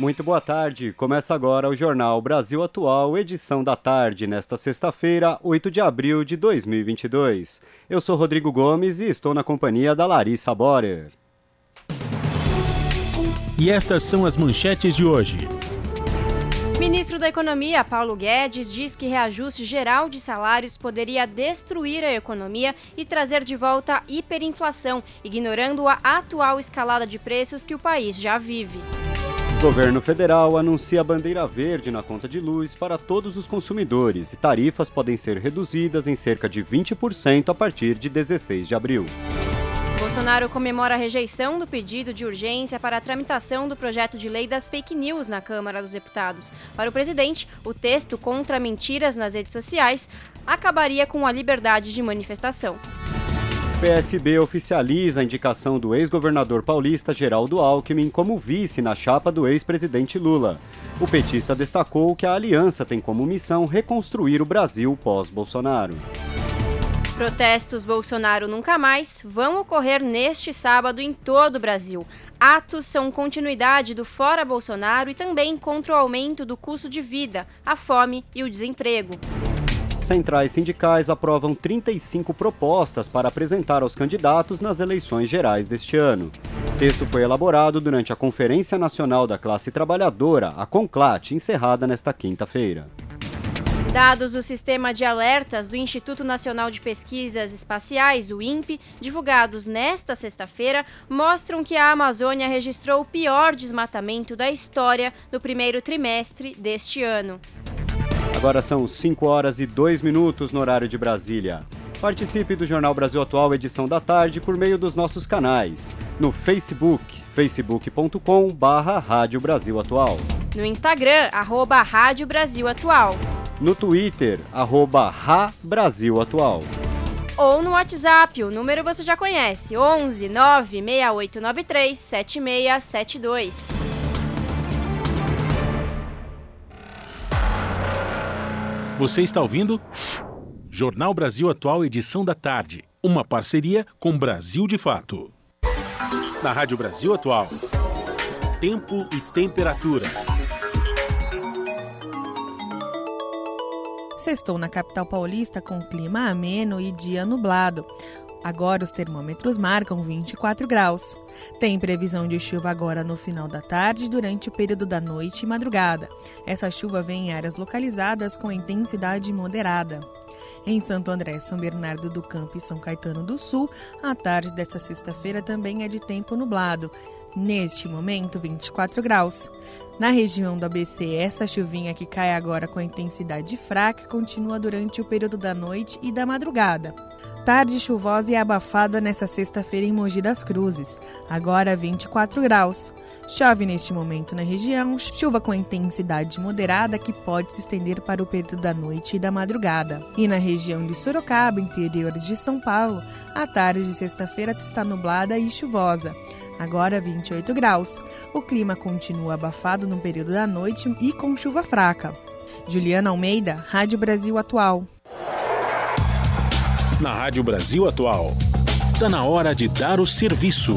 Muito boa tarde. Começa agora o Jornal Brasil Atual, edição da tarde, nesta sexta-feira, 8 de abril de 2022. Eu sou Rodrigo Gomes e estou na companhia da Larissa Borer. E estas são as manchetes de hoje. Ministro da Economia, Paulo Guedes, diz que reajuste geral de salários poderia destruir a economia e trazer de volta a hiperinflação, ignorando a atual escalada de preços que o país já vive. Governo federal anuncia bandeira verde na conta de luz para todos os consumidores e tarifas podem ser reduzidas em cerca de 20% a partir de 16 de abril. Bolsonaro comemora a rejeição do pedido de urgência para a tramitação do projeto de lei das fake news na Câmara dos Deputados. Para o presidente, o texto contra mentiras nas redes sociais acabaria com a liberdade de manifestação. PSB oficializa a indicação do ex-governador paulista Geraldo Alckmin como vice na chapa do ex-presidente Lula. O petista destacou que a aliança tem como missão reconstruir o Brasil pós-Bolsonaro. Protestos Bolsonaro Nunca Mais vão ocorrer neste sábado em todo o Brasil. Atos são continuidade do Fora Bolsonaro e também contra o aumento do custo de vida, a fome e o desemprego centrais sindicais aprovam 35 propostas para apresentar aos candidatos nas eleições gerais deste ano. O texto foi elaborado durante a Conferência Nacional da Classe Trabalhadora, a CONCLAT, encerrada nesta quinta-feira. Dados do Sistema de Alertas do Instituto Nacional de Pesquisas Espaciais, o INPE, divulgados nesta sexta-feira, mostram que a Amazônia registrou o pior desmatamento da história no primeiro trimestre deste ano. Agora são 5 horas e 2 minutos no horário de Brasília. Participe do Jornal Brasil Atual, edição da tarde, por meio dos nossos canais. No Facebook, facebook.com barra Rádio Brasil Atual. No Instagram, arroba Rádio Brasil Atual. No Twitter, arroba Ra Brasil Atual. Ou no WhatsApp, o número você já conhece, 11 96893 7672. Você está ouvindo? Jornal Brasil Atual, edição da tarde. Uma parceria com Brasil de Fato. Na Rádio Brasil Atual. Tempo e temperatura. Sextou na capital paulista com clima ameno e dia nublado. Agora os termômetros marcam 24 graus. Tem previsão de chuva agora no final da tarde, durante o período da noite e madrugada. Essa chuva vem em áreas localizadas com intensidade moderada. Em Santo André, São Bernardo do Campo e São Caetano do Sul, a tarde desta sexta-feira também é de tempo nublado. Neste momento, 24 graus. Na região do ABC, essa chuvinha que cai agora com intensidade fraca continua durante o período da noite e da madrugada. Tarde chuvosa e abafada nesta sexta-feira em Mogi das Cruzes, agora 24 graus. Chove neste momento na região, chuva com intensidade moderada que pode se estender para o período da noite e da madrugada. E na região de Sorocaba, interior de São Paulo, a tarde de sexta-feira está nublada e chuvosa, agora 28 graus. O clima continua abafado no período da noite e com chuva fraca. Juliana Almeida, Rádio Brasil Atual na Rádio Brasil Atual. Está na hora de dar o serviço.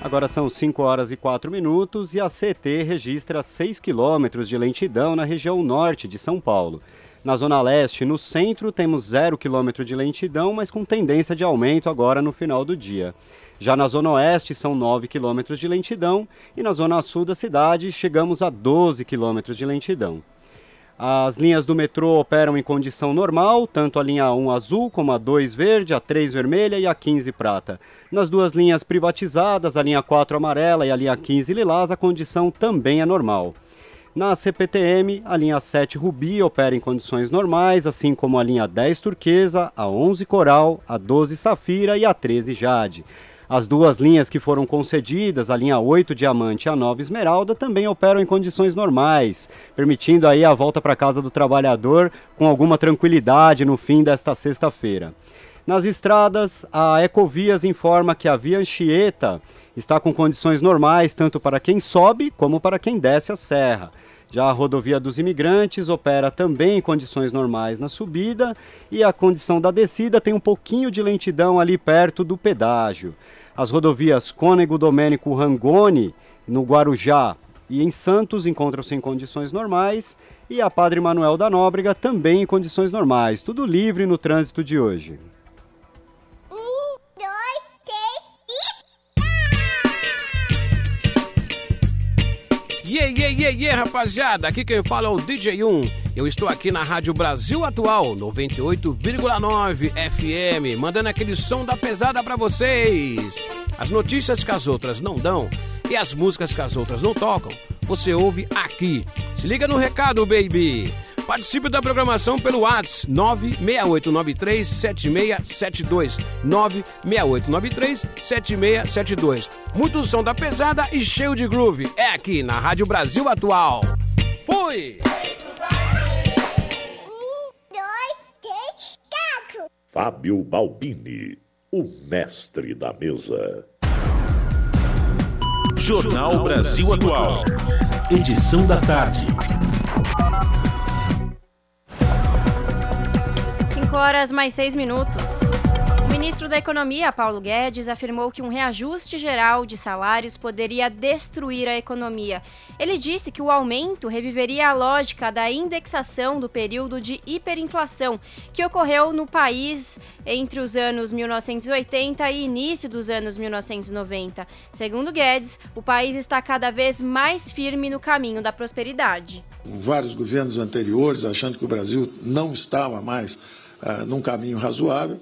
Agora são 5 horas e 4 minutos e a CT registra 6 quilômetros de lentidão na região norte de São Paulo. Na zona leste, no centro, temos 0 quilômetro de lentidão, mas com tendência de aumento agora no final do dia. Já na zona oeste são 9 quilômetros de lentidão e na zona sul da cidade chegamos a 12 quilômetros de lentidão. As linhas do metrô operam em condição normal, tanto a linha 1 azul como a 2 verde, a 3 vermelha e a 15 prata. Nas duas linhas privatizadas, a linha 4 amarela e a linha 15 lilás, a condição também é normal. Na CPTM, a linha 7 rubi opera em condições normais, assim como a linha 10 turquesa, a 11 coral, a 12 safira e a 13 jade. As duas linhas que foram concedidas, a linha 8 Diamante e a 9 Esmeralda, também operam em condições normais, permitindo aí a volta para casa do trabalhador com alguma tranquilidade no fim desta sexta-feira. Nas estradas, a Ecovias informa que a via Anchieta está com condições normais tanto para quem sobe como para quem desce a serra. Já a rodovia dos imigrantes opera também em condições normais na subida e a condição da descida tem um pouquinho de lentidão ali perto do pedágio. As rodovias Cônego Domênico Rangoni, no Guarujá e em Santos encontram-se em condições normais e a Padre Manuel da Nóbrega também em condições normais. Tudo livre no trânsito de hoje. Yeah, yeah, yeah, yeah, rapaziada! Aqui quem fala é o DJ1. Eu estou aqui na Rádio Brasil Atual, 98,9 FM, mandando aquele som da pesada para vocês. As notícias que as outras não dão e as músicas que as outras não tocam, você ouve aqui. Se liga no recado, baby! Participe da programação pelo WhatsApp 968937672. 968937672. Muito som da pesada e cheio de groove. É aqui na Rádio Brasil Atual. Fui! Fábio Balbini, o mestre da mesa. Jornal Brasil Atual. Edição da tarde. Horas mais 6 minutos. O ministro da Economia, Paulo Guedes, afirmou que um reajuste geral de salários poderia destruir a economia. Ele disse que o aumento reviveria a lógica da indexação do período de hiperinflação que ocorreu no país entre os anos 1980 e início dos anos 1990. Segundo Guedes, o país está cada vez mais firme no caminho da prosperidade. Vários governos anteriores achando que o Brasil não estava mais uh, num caminho razoável.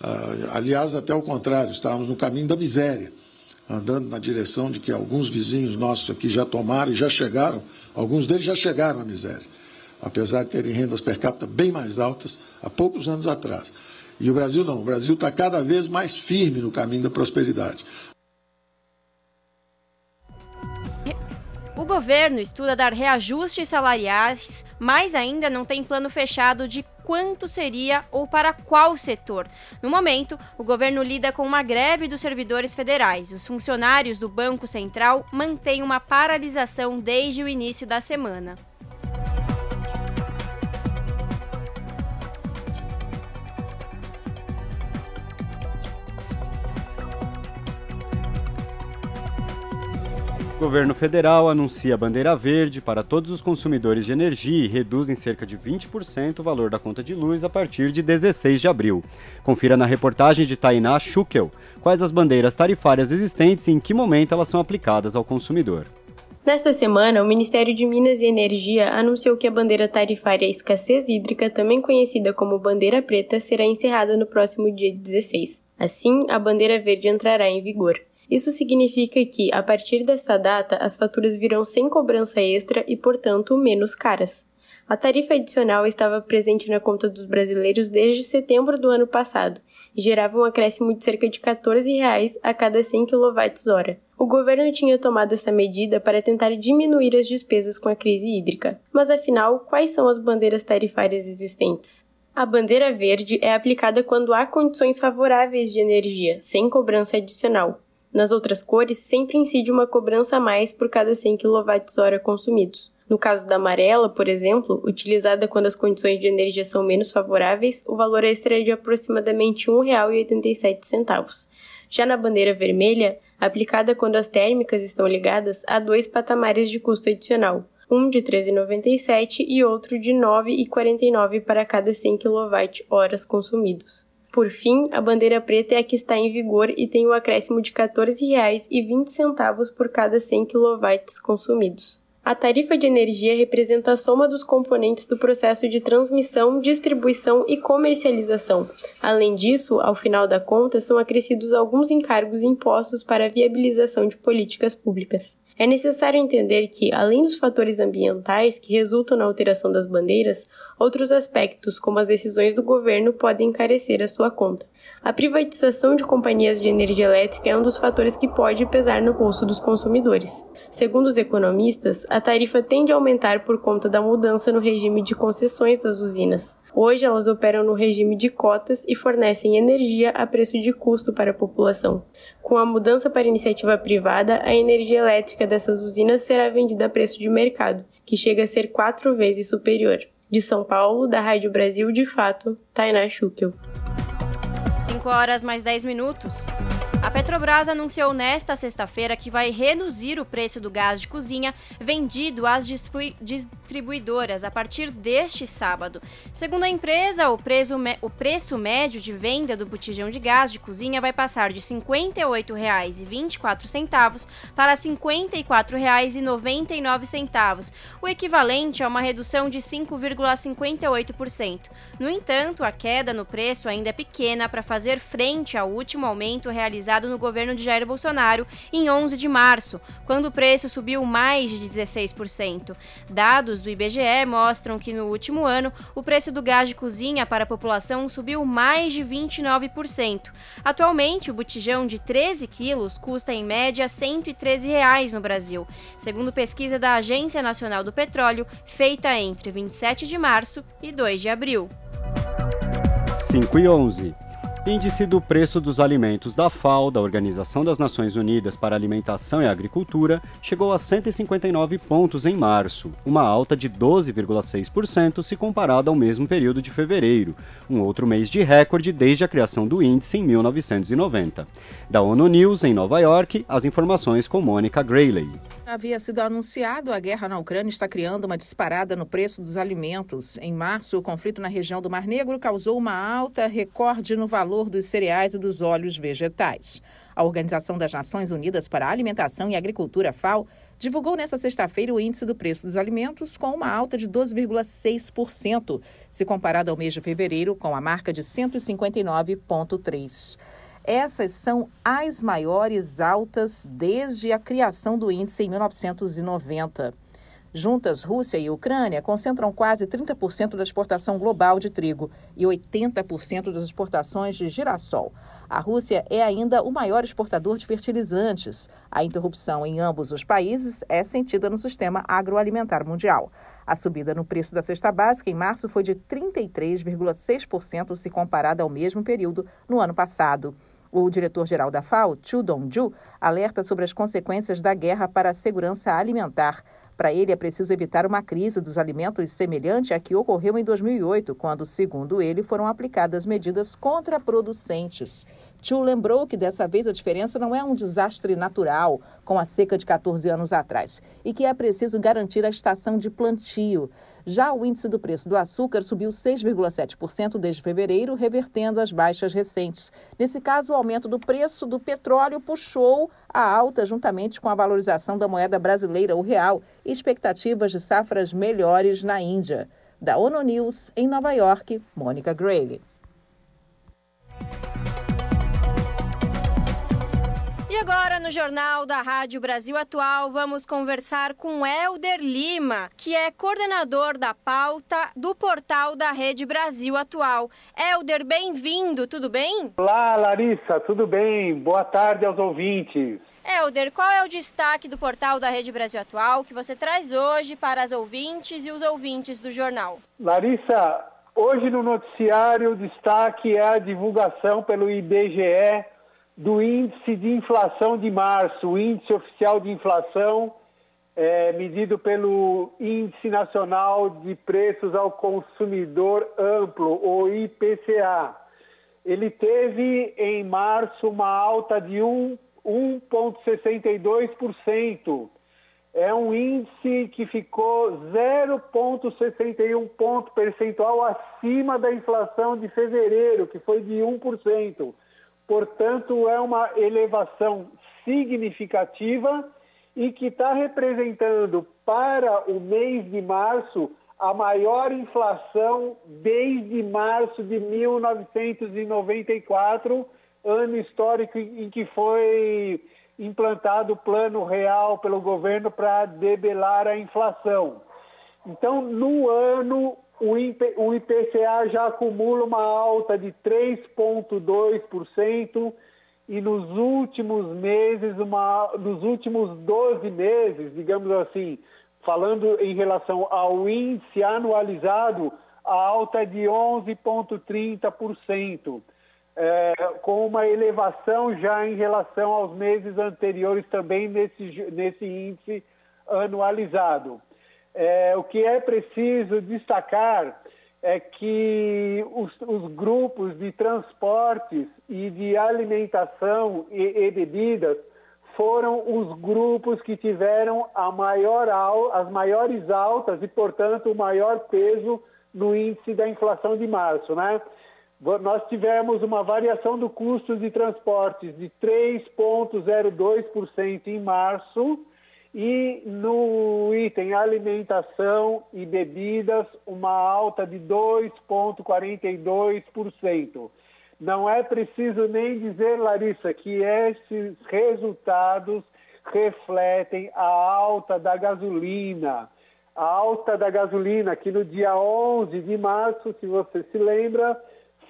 Uh, aliás, até o contrário, estávamos no caminho da miséria, andando na direção de que alguns vizinhos nossos aqui já tomaram e já chegaram, alguns deles já chegaram à miséria, apesar de terem rendas per capita bem mais altas há poucos anos atrás. E o Brasil não, o Brasil está cada vez mais firme no caminho da prosperidade. O governo estuda dar reajustes salariais, mas ainda não tem plano fechado de quanto seria ou para qual setor. No momento, o governo lida com uma greve dos servidores federais. Os funcionários do Banco Central mantêm uma paralisação desde o início da semana. O governo federal anuncia bandeira verde para todos os consumidores de energia e reduz em cerca de 20% o valor da conta de luz a partir de 16 de abril. Confira na reportagem de Tainá Schukel quais as bandeiras tarifárias existentes e em que momento elas são aplicadas ao consumidor. Nesta semana, o Ministério de Minas e Energia anunciou que a bandeira tarifária escassez hídrica, também conhecida como bandeira preta, será encerrada no próximo dia 16. Assim, a bandeira verde entrará em vigor. Isso significa que, a partir desta data, as faturas virão sem cobrança extra e, portanto, menos caras. A tarifa adicional estava presente na conta dos brasileiros desde setembro do ano passado e gerava um acréscimo de cerca de 14 reais a cada 100 kWh. O governo tinha tomado essa medida para tentar diminuir as despesas com a crise hídrica. Mas afinal, quais são as bandeiras tarifárias existentes? A bandeira verde é aplicada quando há condições favoráveis de energia, sem cobrança adicional. Nas outras cores, sempre incide uma cobrança a mais por cada 100 kWh consumidos. No caso da amarela, por exemplo, utilizada quando as condições de energia são menos favoráveis, o valor extra é de aproximadamente R$ 1,87. Já na bandeira vermelha, aplicada quando as térmicas estão ligadas, há dois patamares de custo adicional, um de R$ 13,97 e outro de R$ 9,49 para cada 100 kWh consumidos. Por fim, a bandeira preta é a que está em vigor e tem o um acréscimo de R$ 14,20 por cada 100 kW consumidos. A tarifa de energia representa a soma dos componentes do processo de transmissão, distribuição e comercialização. Além disso, ao final da conta, são acrescidos alguns encargos impostos para a viabilização de políticas públicas. É necessário entender que, além dos fatores ambientais que resultam na alteração das bandeiras, outros aspectos, como as decisões do governo, podem encarecer a sua conta. A privatização de companhias de energia elétrica é um dos fatores que pode pesar no bolso dos consumidores. Segundo os economistas, a tarifa tende a aumentar por conta da mudança no regime de concessões das usinas. Hoje, elas operam no regime de cotas e fornecem energia a preço de custo para a população. Com a mudança para iniciativa privada, a energia elétrica dessas usinas será vendida a preço de mercado, que chega a ser quatro vezes superior. De São Paulo, da Rádio Brasil de Fato, Tainá Schukel. 5 horas mais 10 minutos. A Petrobras anunciou nesta sexta-feira que vai reduzir o preço do gás de cozinha vendido às distribuidoras a partir deste sábado. Segundo a empresa, o preço, o preço médio de venda do botijão de gás de cozinha vai passar de R$ 58,24 para R$ 54,99, o equivalente a uma redução de 5,58%. No entanto, a queda no preço ainda é pequena para fazer frente ao último aumento realizado no governo de Jair Bolsonaro em 11 de março, quando o preço subiu mais de 16%. Dados do IBGE mostram que no último ano o preço do gás de cozinha para a população subiu mais de 29%. Atualmente, o botijão de 13 quilos custa em média 113 reais no Brasil, segundo pesquisa da Agência Nacional do Petróleo, feita entre 27 de março e 2 de abril. 5 e 11. Índice do Preço dos Alimentos da FAO, da Organização das Nações Unidas para Alimentação e Agricultura, chegou a 159 pontos em março, uma alta de 12,6% se comparado ao mesmo período de fevereiro, um outro mês de recorde desde a criação do índice em 1990. Da ONU News, em Nova York, as informações com Mônica Grayley. Havia sido anunciado, a guerra na Ucrânia está criando uma disparada no preço dos alimentos. Em março, o conflito na região do Mar Negro causou uma alta recorde no valor dos cereais e dos óleos vegetais. A Organização das Nações Unidas para a Alimentação e Agricultura, FAO, divulgou nesta sexta-feira o índice do preço dos alimentos com uma alta de 12,6%, se comparado ao mês de fevereiro, com a marca de 159,3%. Essas são as maiores altas desde a criação do índice em 1990. Juntas, Rússia e Ucrânia concentram quase 30% da exportação global de trigo e 80% das exportações de girassol. A Rússia é ainda o maior exportador de fertilizantes. A interrupção em ambos os países é sentida no sistema agroalimentar mundial. A subida no preço da cesta básica em março foi de 33,6% se comparada ao mesmo período no ano passado. O diretor-geral da FAO, Chu Dong-ju, alerta sobre as consequências da guerra para a segurança alimentar. Para ele, é preciso evitar uma crise dos alimentos semelhante à que ocorreu em 2008, quando, segundo ele, foram aplicadas medidas contraproducentes. Chu lembrou que dessa vez a diferença não é um desastre natural, com a seca de 14 anos atrás, e que é preciso garantir a estação de plantio. Já o índice do preço do açúcar subiu 6,7% desde fevereiro, revertendo as baixas recentes. Nesse caso, o aumento do preço do petróleo puxou a alta juntamente com a valorização da moeda brasileira, o real, e expectativas de safras melhores na Índia. Da ONU News, em Nova York, Mônica Grayley. E agora, no Jornal da Rádio Brasil Atual, vamos conversar com Elder Lima, que é coordenador da pauta do portal da Rede Brasil Atual. Elder, bem-vindo, tudo bem? Olá, Larissa, tudo bem? Boa tarde aos ouvintes. Elder, qual é o destaque do portal da Rede Brasil Atual que você traz hoje para as ouvintes e os ouvintes do jornal? Larissa, hoje no noticiário o destaque é a divulgação pelo IBGE do índice de inflação de março, o índice oficial de inflação é, medido pelo Índice Nacional de Preços ao Consumidor Amplo, o IPCA. Ele teve em março uma alta de 1,62%. É um índice que ficou 0,61 ponto percentual acima da inflação de fevereiro, que foi de 1%. Portanto, é uma elevação significativa e que está representando para o mês de março a maior inflação desde março de 1994, ano histórico em que foi implantado o plano real pelo governo para debelar a inflação. Então, no ano, o IPCA já acumula uma alta de 3,2% e nos últimos meses, uma, nos últimos 12 meses, digamos assim, falando em relação ao índice anualizado, a alta é de 11,30%, é, com uma elevação já em relação aos meses anteriores também nesse, nesse índice anualizado. É, o que é preciso destacar é que os, os, grupos de transportes e de alimentação e, e, bebidas foram os grupos que tiveram maior, as maiores altas e, portanto, o maior peso no índice da inflação de março. Né? Nós tivemos uma variação do custo de transportes de 3,02% em março e no item alimentação e bebidas, uma alta de 2,42%. Não é preciso nem dizer, Larissa, que esses resultados refletem a alta da gasolina. A alta da gasolina, que no dia 11 de março, se você se lembra,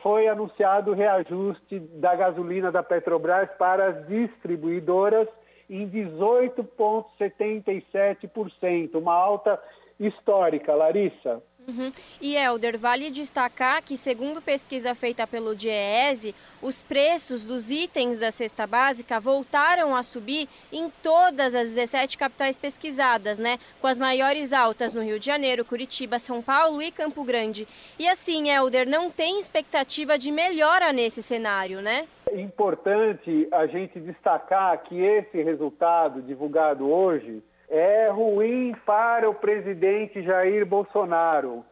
foi anunciado o reajuste da gasolina da Petrobras para as distribuidoras em 18,77%, uma alta histórica, Larissa. Uhum. E Helder, vale destacar que, segundo pesquisa feita pelo DIEESE, os preços dos itens da cesta básica voltaram a subir em todas as 17 capitais pesquisadas, né? Com as maiores altas no Rio de Janeiro, Curitiba, São Paulo e Campo Grande. E assim, Helder, não tem expectativa de melhora nesse cenário, né? É importante a gente destacar que esse resultado divulgado hoje é ruim para o presidente Jair Bolsonaro.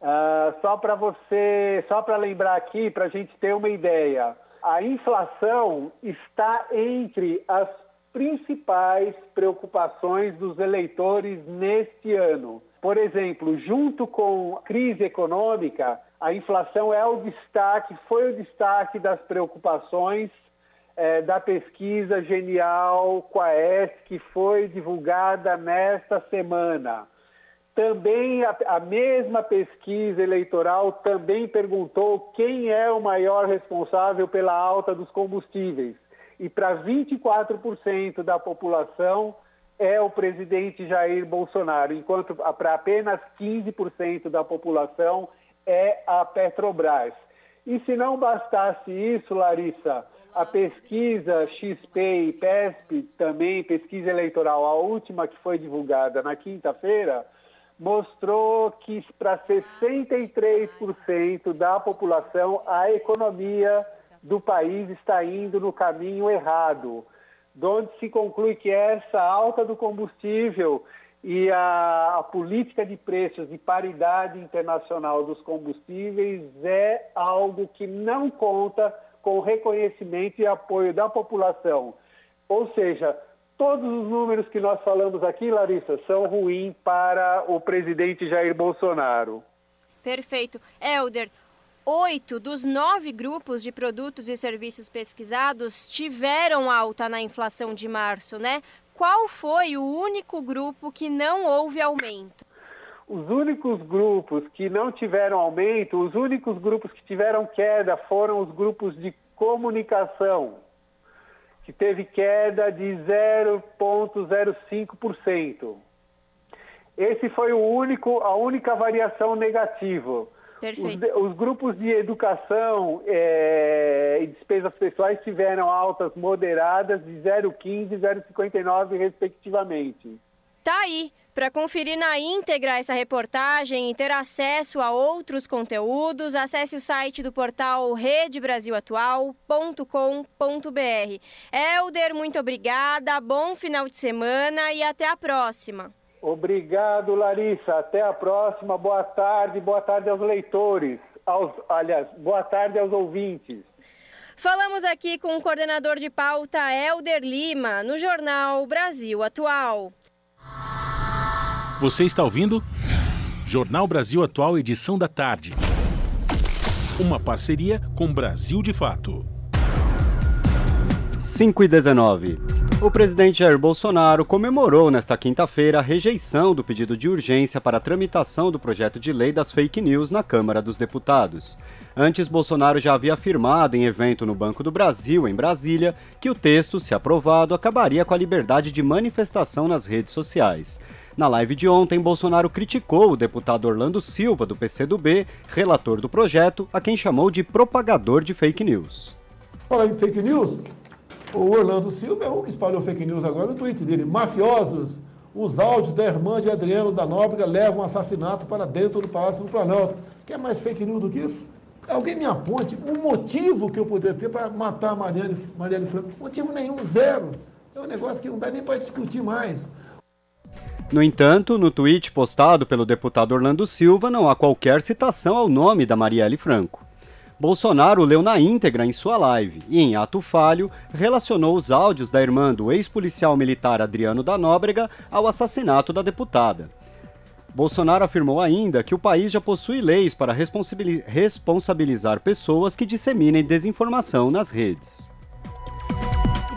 Uh, só para você, só para lembrar aqui, para a gente ter uma ideia, a inflação está entre as principais preocupações dos eleitores neste ano. Por exemplo, junto com a crise econômica, a inflação é o destaque, foi o destaque das preocupações é, da pesquisa Genial Quaes, que foi divulgada nesta semana. Também a, a, mesma pesquisa eleitoral também perguntou quem é o maior responsável pela alta dos combustíveis. E para 24% da população é o presidente Jair Bolsonaro, enquanto para apenas 15% da população é a Petrobras. E se não bastasse isso, Larissa, a pesquisa XP e PESP, também pesquisa eleitoral, a última que foi divulgada na quinta-feira, mostrou que para 63% da população a economia do país está indo no caminho errado, onde se conclui que essa alta do combustível e a, a, política de preços de paridade internacional dos combustíveis é algo que não conta com reconhecimento e apoio da população. Ou seja, todos os números que nós falamos aqui, Larissa, são ruins para o presidente Jair Bolsonaro. Perfeito. Helder, oito dos nove grupos de produtos e serviços pesquisados tiveram alta na inflação de março, né? Qual foi o único grupo que não houve aumento? Os únicos grupos que não tiveram aumento, os únicos grupos que tiveram queda foram os grupos de comunicação, que teve queda de 0,05%. Esse foi o único, a única variação negativa. Os, os, grupos de educação é, e despesas pessoais tiveram altas moderadas de 0,15 e 0,59, respectivamente. Tá aí. Para conferir na íntegra essa reportagem e ter acesso a outros conteúdos, acesse o site do portal redebrasilatual.com.br. Helder, muito obrigada, bom final de semana e até a próxima. Obrigado, Larissa. Até a próxima. Boa tarde, boa tarde aos leitores. Aos, aliás, boa tarde aos ouvintes. Falamos aqui com o coordenador de pauta Helder Lima, no jornal Brasil Atual. Você está ouvindo? Jornal Brasil Atual, edição da tarde. Uma parceria com Brasil de Fato. 5 e 19. O presidente Jair Bolsonaro comemorou nesta quinta-feira a rejeição do pedido de urgência para a tramitação do projeto de lei das fake news na Câmara dos Deputados. Antes, Bolsonaro já havia afirmado em evento no Banco do Brasil, em Brasília, que o texto, se aprovado, acabaria com a liberdade de manifestação nas redes sociais. Na live de ontem, Bolsonaro criticou o deputado Orlando Silva, do PCdoB, relator do projeto, a quem chamou de propagador de fake news. Fala em fake news, o Orlando Silva é o que espalhou fake news agora no tweet dele. Mafiosos, os áudios da irmã de Adriano da Nóbrega levam um assassinato para dentro do Palácio do Planalto. Quer mais fake news do que isso? Alguém me aponte um motivo que eu poderia ter para matar a Marielle, Marielle Franco. Motivo nenhum, zero. É um negócio que não dá nem para discutir mais. No entanto, no tweet postado pelo deputado Orlando Silva, não há qualquer citação ao nome da Marielle Franco. Bolsonaro leu na íntegra em sua live e, em ato falho, relacionou os áudios da irmã do ex-policial militar Adriano da Nóbrega ao assassinato da deputada. Bolsonaro afirmou ainda que o país já possui leis para responsabilizar pessoas que disseminem desinformação nas redes.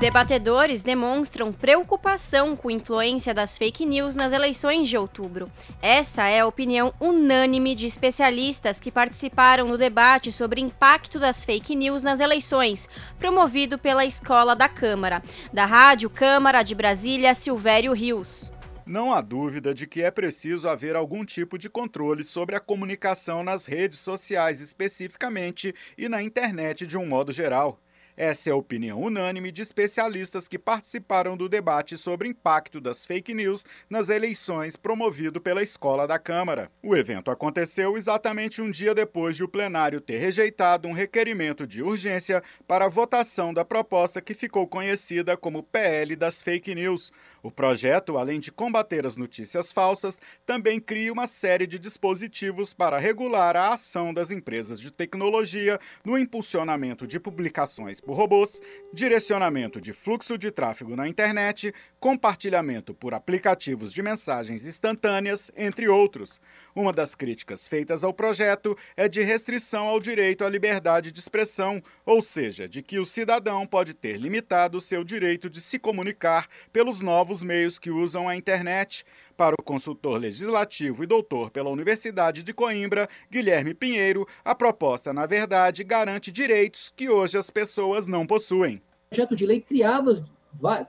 Debatedores demonstram preocupação com a influência das fake news nas eleições de outubro. Essa é a opinião unânime de especialistas que participaram no debate sobre impacto das fake news nas eleições, promovido pela Escola da Câmara. Da Rádio Câmara de Brasília, Silvério Rios. Não há dúvida de que é preciso haver algum tipo de controle sobre a comunicação nas redes sociais especificamente e na internet de um modo geral. Essa é a opinião unânime de especialistas que participaram do debate sobre impacto das fake news nas eleições promovido pela Escola da Câmara. O evento aconteceu exatamente um dia depois de o plenário ter rejeitado um requerimento de urgência para a votação da proposta que ficou conhecida como PL das fake news. O projeto, além de combater as notícias falsas, também cria uma série de dispositivos para regular a ação das empresas de tecnologia no impulsionamento de publicações por robôs, direcionamento de fluxo de tráfego na internet, compartilhamento por aplicativos de mensagens instantâneas, entre outros. Uma das críticas feitas ao projeto é de restrição ao direito à liberdade de expressão, ou seja, de que o cidadão pode ter limitado seu direito de se comunicar pelos novos meios que usam a internet. Para o consultor legislativo e doutor pela Universidade de Coimbra, Guilherme Pinheiro, a proposta, na verdade, garante direitos que hoje as pessoas não possuem. O projeto de lei criava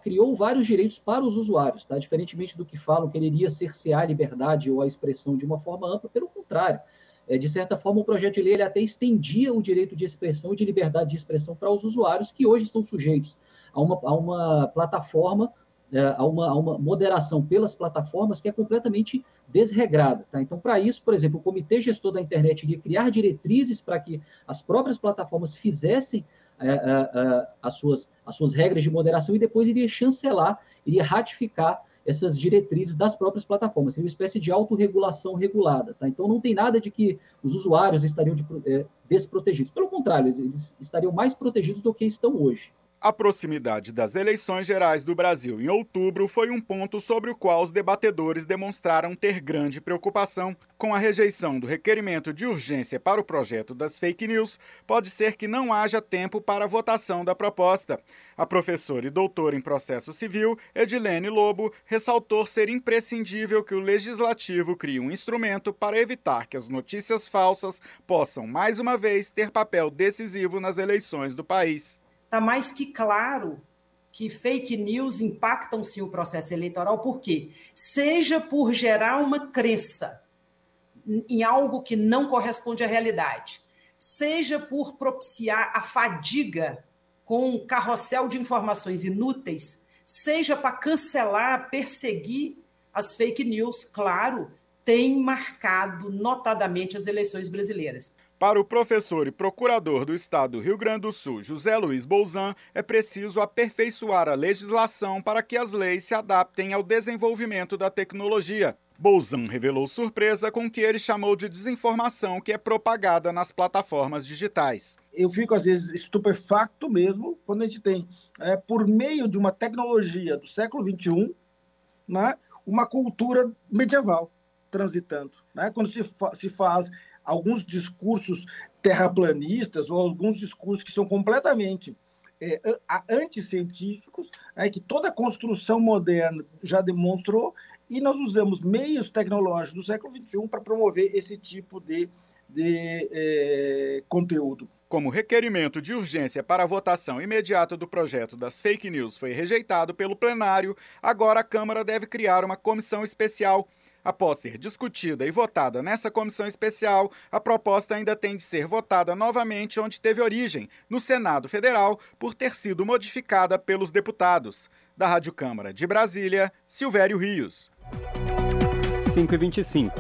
criou vários direitos para os usuários, tá? Diferentemente do que falam que ele iria cercear a liberdade ou a expressão de uma forma ampla, pelo contrário. É, de certa forma, o projeto de lei até estendia o direito de expressão e de liberdade de expressão para os usuários que hoje estão sujeitos a uma, a uma plataforma a, uma, a uma moderação pelas plataformas que é completamente desregrada. Tá? Então, para isso, por exemplo, o Comitê Gestor da Internet iria criar diretrizes para que as próprias plataformas fizessem é, é, é, as, suas, as suas regras de moderação e depois iria chancelar, iria ratificar essas diretrizes das próprias plataformas. Seria uma espécie de autorregulação regulada. Tá? Então, não tem nada de que os usuários estariam de, é, desprotegidos. Pelo contrário, eles estariam mais protegidos do que estão hoje. A proximidade das eleições gerais do Brasil em outubro foi um ponto sobre o qual os debatedores demonstraram ter grande preocupação. Com a rejeição do requerimento de urgência para o projeto das fake news, pode ser que não haja tempo para a votação da proposta. A professora e doutora em processo civil, Edilene Lobo, ressaltou ser imprescindível que o legislativo crie um instrumento para evitar que as notícias falsas possam, mais uma vez, ter papel decisivo nas eleições do país está mais que claro que fake news impactam sim o processo eleitoral, por quê? Seja por gerar uma crença em algo que não corresponde à realidade, seja por propiciar a fadiga com um carrossel de informações inúteis, seja para cancelar, perseguir as fake news, claro, tem marcado notadamente as eleições brasileiras. Para o professor e procurador do Estado do Rio Grande do Sul, José Luiz Bolzan, é preciso aperfeiçoar a legislação para que as leis se adaptem ao desenvolvimento da tecnologia. Bolzan revelou surpresa com o que ele chamou de desinformação que é propagada nas plataformas digitais. Eu fico, às vezes, estupefacto mesmo quando a gente tem, é, por meio de uma tecnologia do século XXI, né, uma cultura medieval transitando. Né? Quando se, fa se faz alguns discursos terraplanistas ou alguns discursos que são completamente é, anticientíficos, é, que toda construção moderna já demonstrou, e nós usamos meios tecnológicos do século XXI para promover esse tipo de, de é, conteúdo. Como requerimento de urgência para a votação imediata do projeto das fake news foi rejeitado pelo plenário, agora a Câmara deve criar uma comissão especial Após ser discutida e votada nessa comissão especial, a proposta ainda tem de ser votada novamente onde teve origem, no Senado Federal, por ter sido modificada pelos deputados. Da Rádio Câmara de Brasília, Silvério Rios. 5h25.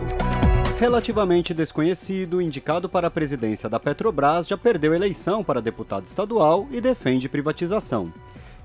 Relativamente desconhecido, indicado para a presidência da Petrobras, já perdeu eleição para deputado estadual e defende privatização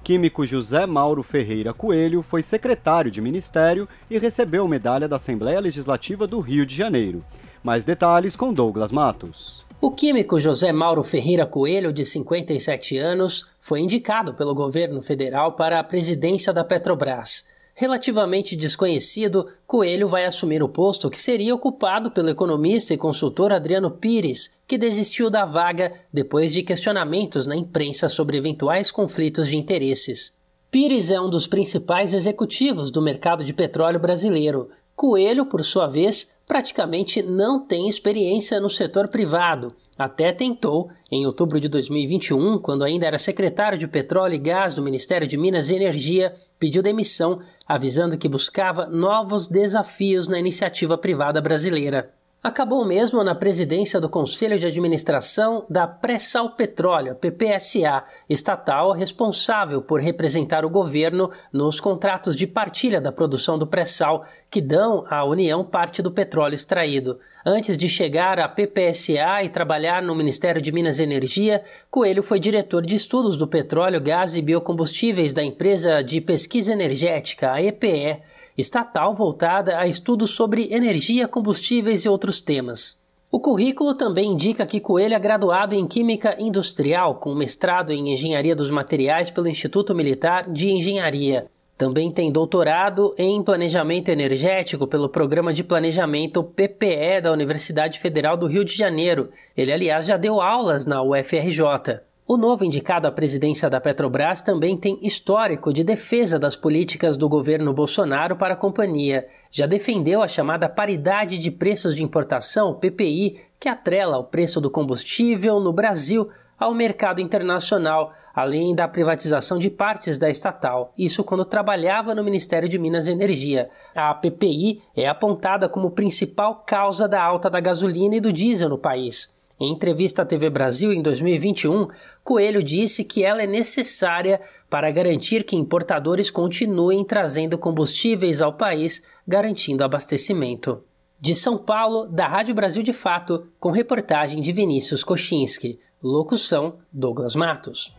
químico José Mauro Ferreira Coelho foi secretário de ministério e recebeu medalha da Assembleia Legislativa do Rio de Janeiro. Mais detalhes com Douglas Matos. O químico José Mauro Ferreira Coelho, de 57 anos, foi indicado pelo governo federal para a presidência da Petrobras. Relativamente desconhecido, Coelho vai assumir o posto que seria ocupado pelo economista e consultor Adriano Pires, que desistiu da vaga depois de questionamentos na imprensa sobre eventuais conflitos de interesses. Pires é um dos principais executivos do mercado de petróleo brasileiro. Coelho, por sua vez, praticamente não tem experiência no setor privado. Até tentou, em outubro de 2021, quando ainda era secretário de Petróleo e Gás do Ministério de Minas e Energia, pediu demissão, avisando que buscava novos desafios na iniciativa privada brasileira. Acabou mesmo na presidência do Conselho de Administração da Pré-Sal Petróleo, PPSA, estatal responsável por representar o governo nos contratos de partilha da produção do pré-sal, que dão à União parte do petróleo extraído. Antes de chegar à PPSA e trabalhar no Ministério de Minas e Energia, Coelho foi diretor de estudos do petróleo, gás e biocombustíveis da empresa de pesquisa energética, a EPE estatal voltada a estudos sobre energia, combustíveis e outros temas. O currículo também indica que Coelho é graduado em Química Industrial, com mestrado em Engenharia dos Materiais pelo Instituto Militar de Engenharia. Também tem doutorado em Planejamento Energético pelo Programa de Planejamento PPE da Universidade Federal do Rio de Janeiro. Ele, aliás, já deu aulas na UFRJ. O novo indicado à presidência da Petrobras também tem histórico de defesa das políticas do governo Bolsonaro para a companhia. Já defendeu a chamada paridade de preços de importação, PPI, que atrela o preço do combustível no Brasil ao mercado internacional, além da privatização de partes da estatal. Isso quando trabalhava no Ministério de Minas e Energia. A PPI é apontada como principal causa da alta da gasolina e do diesel no país. Em entrevista à TV Brasil em 2021, Coelho disse que ela é necessária para garantir que importadores continuem trazendo combustíveis ao país, garantindo abastecimento. De São Paulo, da Rádio Brasil de Fato, com reportagem de Vinícius Kochinski. Locução: Douglas Matos.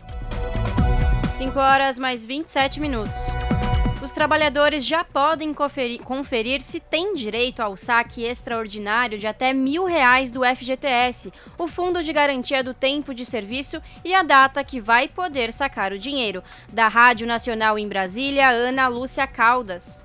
5 horas mais 27 minutos. Os trabalhadores já podem conferir, conferir, se têm direito ao saque extraordinário de até mil reais do FGTS, o Fundo de Garantia do Tempo de Serviço e a data que vai poder sacar o dinheiro. Da Rádio Nacional em Brasília, Ana Lúcia Caldas.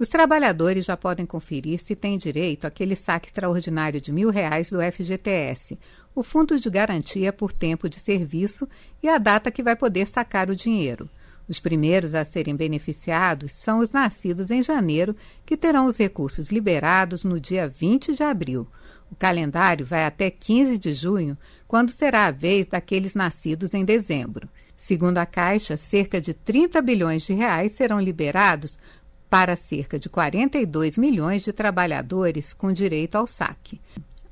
Os trabalhadores já podem conferir se têm direito àquele saque extraordinário de mil reais do FGTS, o Fundo de Garantia por Tempo de Serviço e a data que vai poder sacar o dinheiro. Os primeiros a serem beneficiados são os nascidos em janeiro, que terão os recursos liberados no dia 20 de abril. O calendário vai até 15 de junho, quando será a vez daqueles nascidos em dezembro. Segundo a Caixa, cerca de 30 bilhões de reais serão liberados para cerca de 42 milhões de trabalhadores com direito ao saque.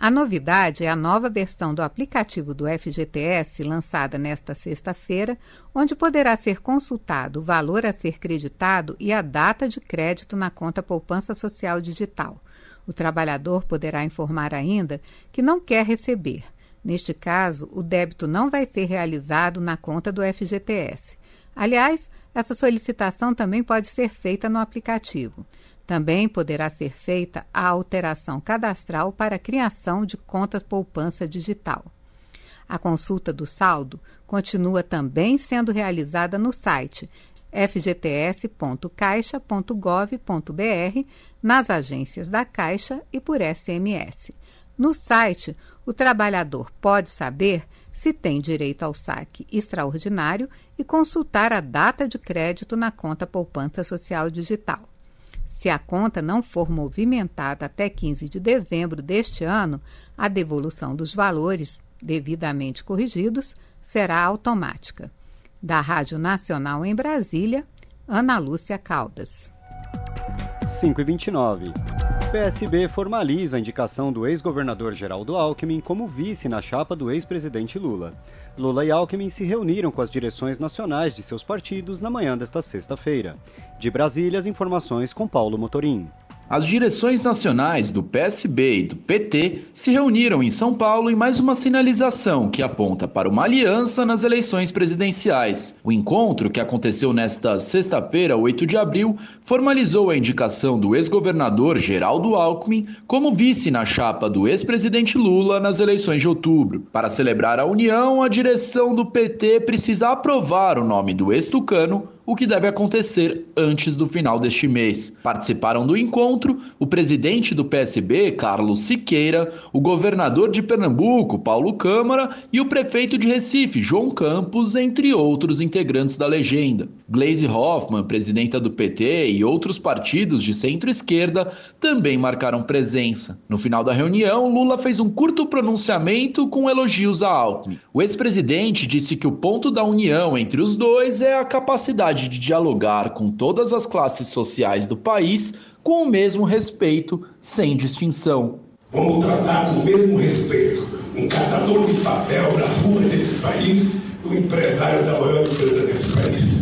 A novidade é a nova versão do aplicativo do FGTS, lançada nesta sexta-feira, onde poderá ser consultado o valor a ser creditado e a data de crédito na conta Poupança Social Digital. O trabalhador poderá informar ainda que não quer receber. Neste caso, o débito não vai ser realizado na conta do FGTS. Aliás, essa solicitação também pode ser feita no aplicativo. Também poderá ser feita a alteração cadastral para a criação de contas poupança digital. A consulta do saldo continua também sendo realizada no site fgts.caixa.gov.br, nas agências da Caixa e por SMS. No site, o trabalhador pode saber se tem direito ao saque extraordinário e consultar a data de crédito na conta poupança social digital. Se a conta não for movimentada até 15 de dezembro deste ano, a devolução dos valores, devidamente corrigidos, será automática. Da Rádio Nacional em Brasília, Ana Lúcia Caldas. 5 e 29. PSB formaliza a indicação do ex-governador Geraldo Alckmin como vice na chapa do ex-presidente Lula. Lula e Alckmin se reuniram com as direções nacionais de seus partidos na manhã desta sexta-feira. De Brasília, as informações com Paulo Motorim. As direções nacionais do PSB e do PT se reuniram em São Paulo em mais uma sinalização que aponta para uma aliança nas eleições presidenciais. O encontro, que aconteceu nesta sexta-feira, 8 de abril, formalizou a indicação do ex-governador Geraldo Alckmin como vice na chapa do ex-presidente Lula nas eleições de outubro. Para celebrar a união, a direção do PT precisa aprovar o nome do ex-tucano o que deve acontecer antes do final deste mês. Participaram do encontro o presidente do PSB, Carlos Siqueira, o governador de Pernambuco, Paulo Câmara, e o prefeito de Recife, João Campos, entre outros integrantes da legenda. Glaze Hoffmann, presidenta do PT, e outros partidos de centro-esquerda também marcaram presença. No final da reunião, Lula fez um curto pronunciamento com elogios a Alckmin. O ex-presidente disse que o ponto da união entre os dois é a capacidade capacidade de dialogar com todas as classes sociais do país com o mesmo respeito, sem distinção. Vamos tratar com o mesmo respeito um catador de papel na rua desse país o empresário da maior empresa desse país.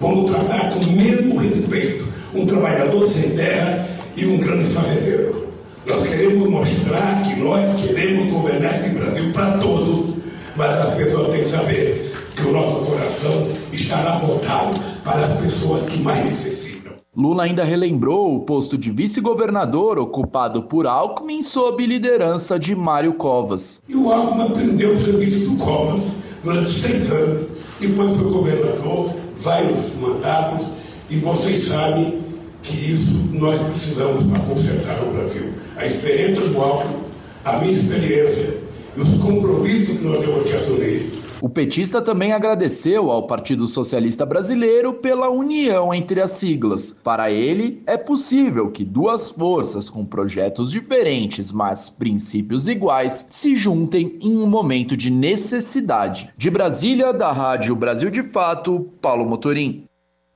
Vamos tratar com o mesmo respeito um trabalhador sem terra e um grande fazendeiro. Nós queremos mostrar que nós queremos governar esse Brasil para todos, mas as pessoas têm que saber que o nosso coração estará voltado para as pessoas que mais necessitam. Lula ainda relembrou o posto de vice-governador ocupado por Alckmin sob liderança de Mário Covas. E o Alckmin aprendeu o serviço do Covas durante seis anos, depois foi governador, vários mandatos, e vocês sabem que isso nós precisamos para consertar o Brasil. A experiência do Alckmin, a minha experiência e os compromissos que nós temos que assumir o petista também agradeceu ao Partido Socialista Brasileiro pela união entre as siglas. Para ele, é possível que duas forças com projetos diferentes, mas princípios iguais, se juntem em um momento de necessidade. De Brasília, da Rádio Brasil de Fato, Paulo Motorim.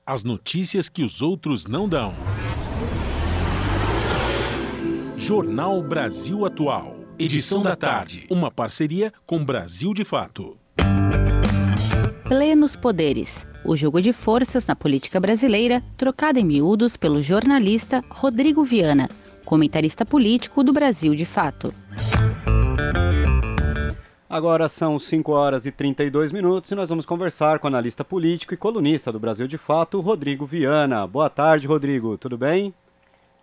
As notícias que os outros não dão. Jornal Brasil Atual. Edição da tarde. Uma parceria com Brasil de Fato. Plenos Poderes, o jogo de forças na política brasileira, trocado em miúdos pelo jornalista Rodrigo Viana, comentarista político do Brasil de Fato. Agora são 5 horas e 32 minutos e nós vamos conversar com o analista político e colunista do Brasil de Fato, Rodrigo Viana. Boa tarde, Rodrigo. Tudo bem?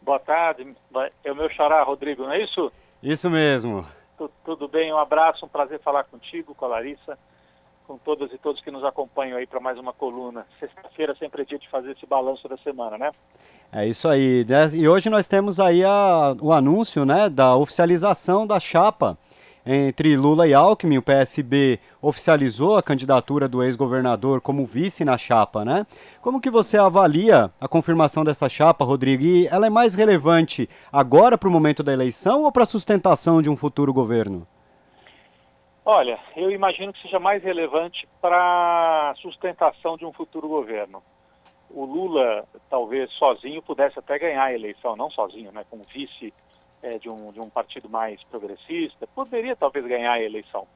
Boa tarde. É o meu xará, Rodrigo, não é isso? Isso mesmo. Tudo bem, um abraço, um prazer falar contigo, com a Larissa com todas e todos que nos acompanham aí para mais uma coluna. Sexta-feira sempre é dia de fazer esse balanço da semana, né? É isso aí. E hoje nós temos aí a, o anúncio né, da oficialização da chapa entre Lula e Alckmin. O PSB oficializou a candidatura do ex-governador como vice na chapa, né? Como que você avalia a confirmação dessa chapa, Rodrigo? E ela é mais relevante agora para o momento da eleição ou para a sustentação de um futuro governo? Olha, eu imagino que seja mais relevante para a sustentação de um futuro governo. O Lula, talvez sozinho, pudesse até ganhar a eleição, não sozinho, né, como vice é, de, um, de um partido mais progressista, poderia talvez ganhar a eleição,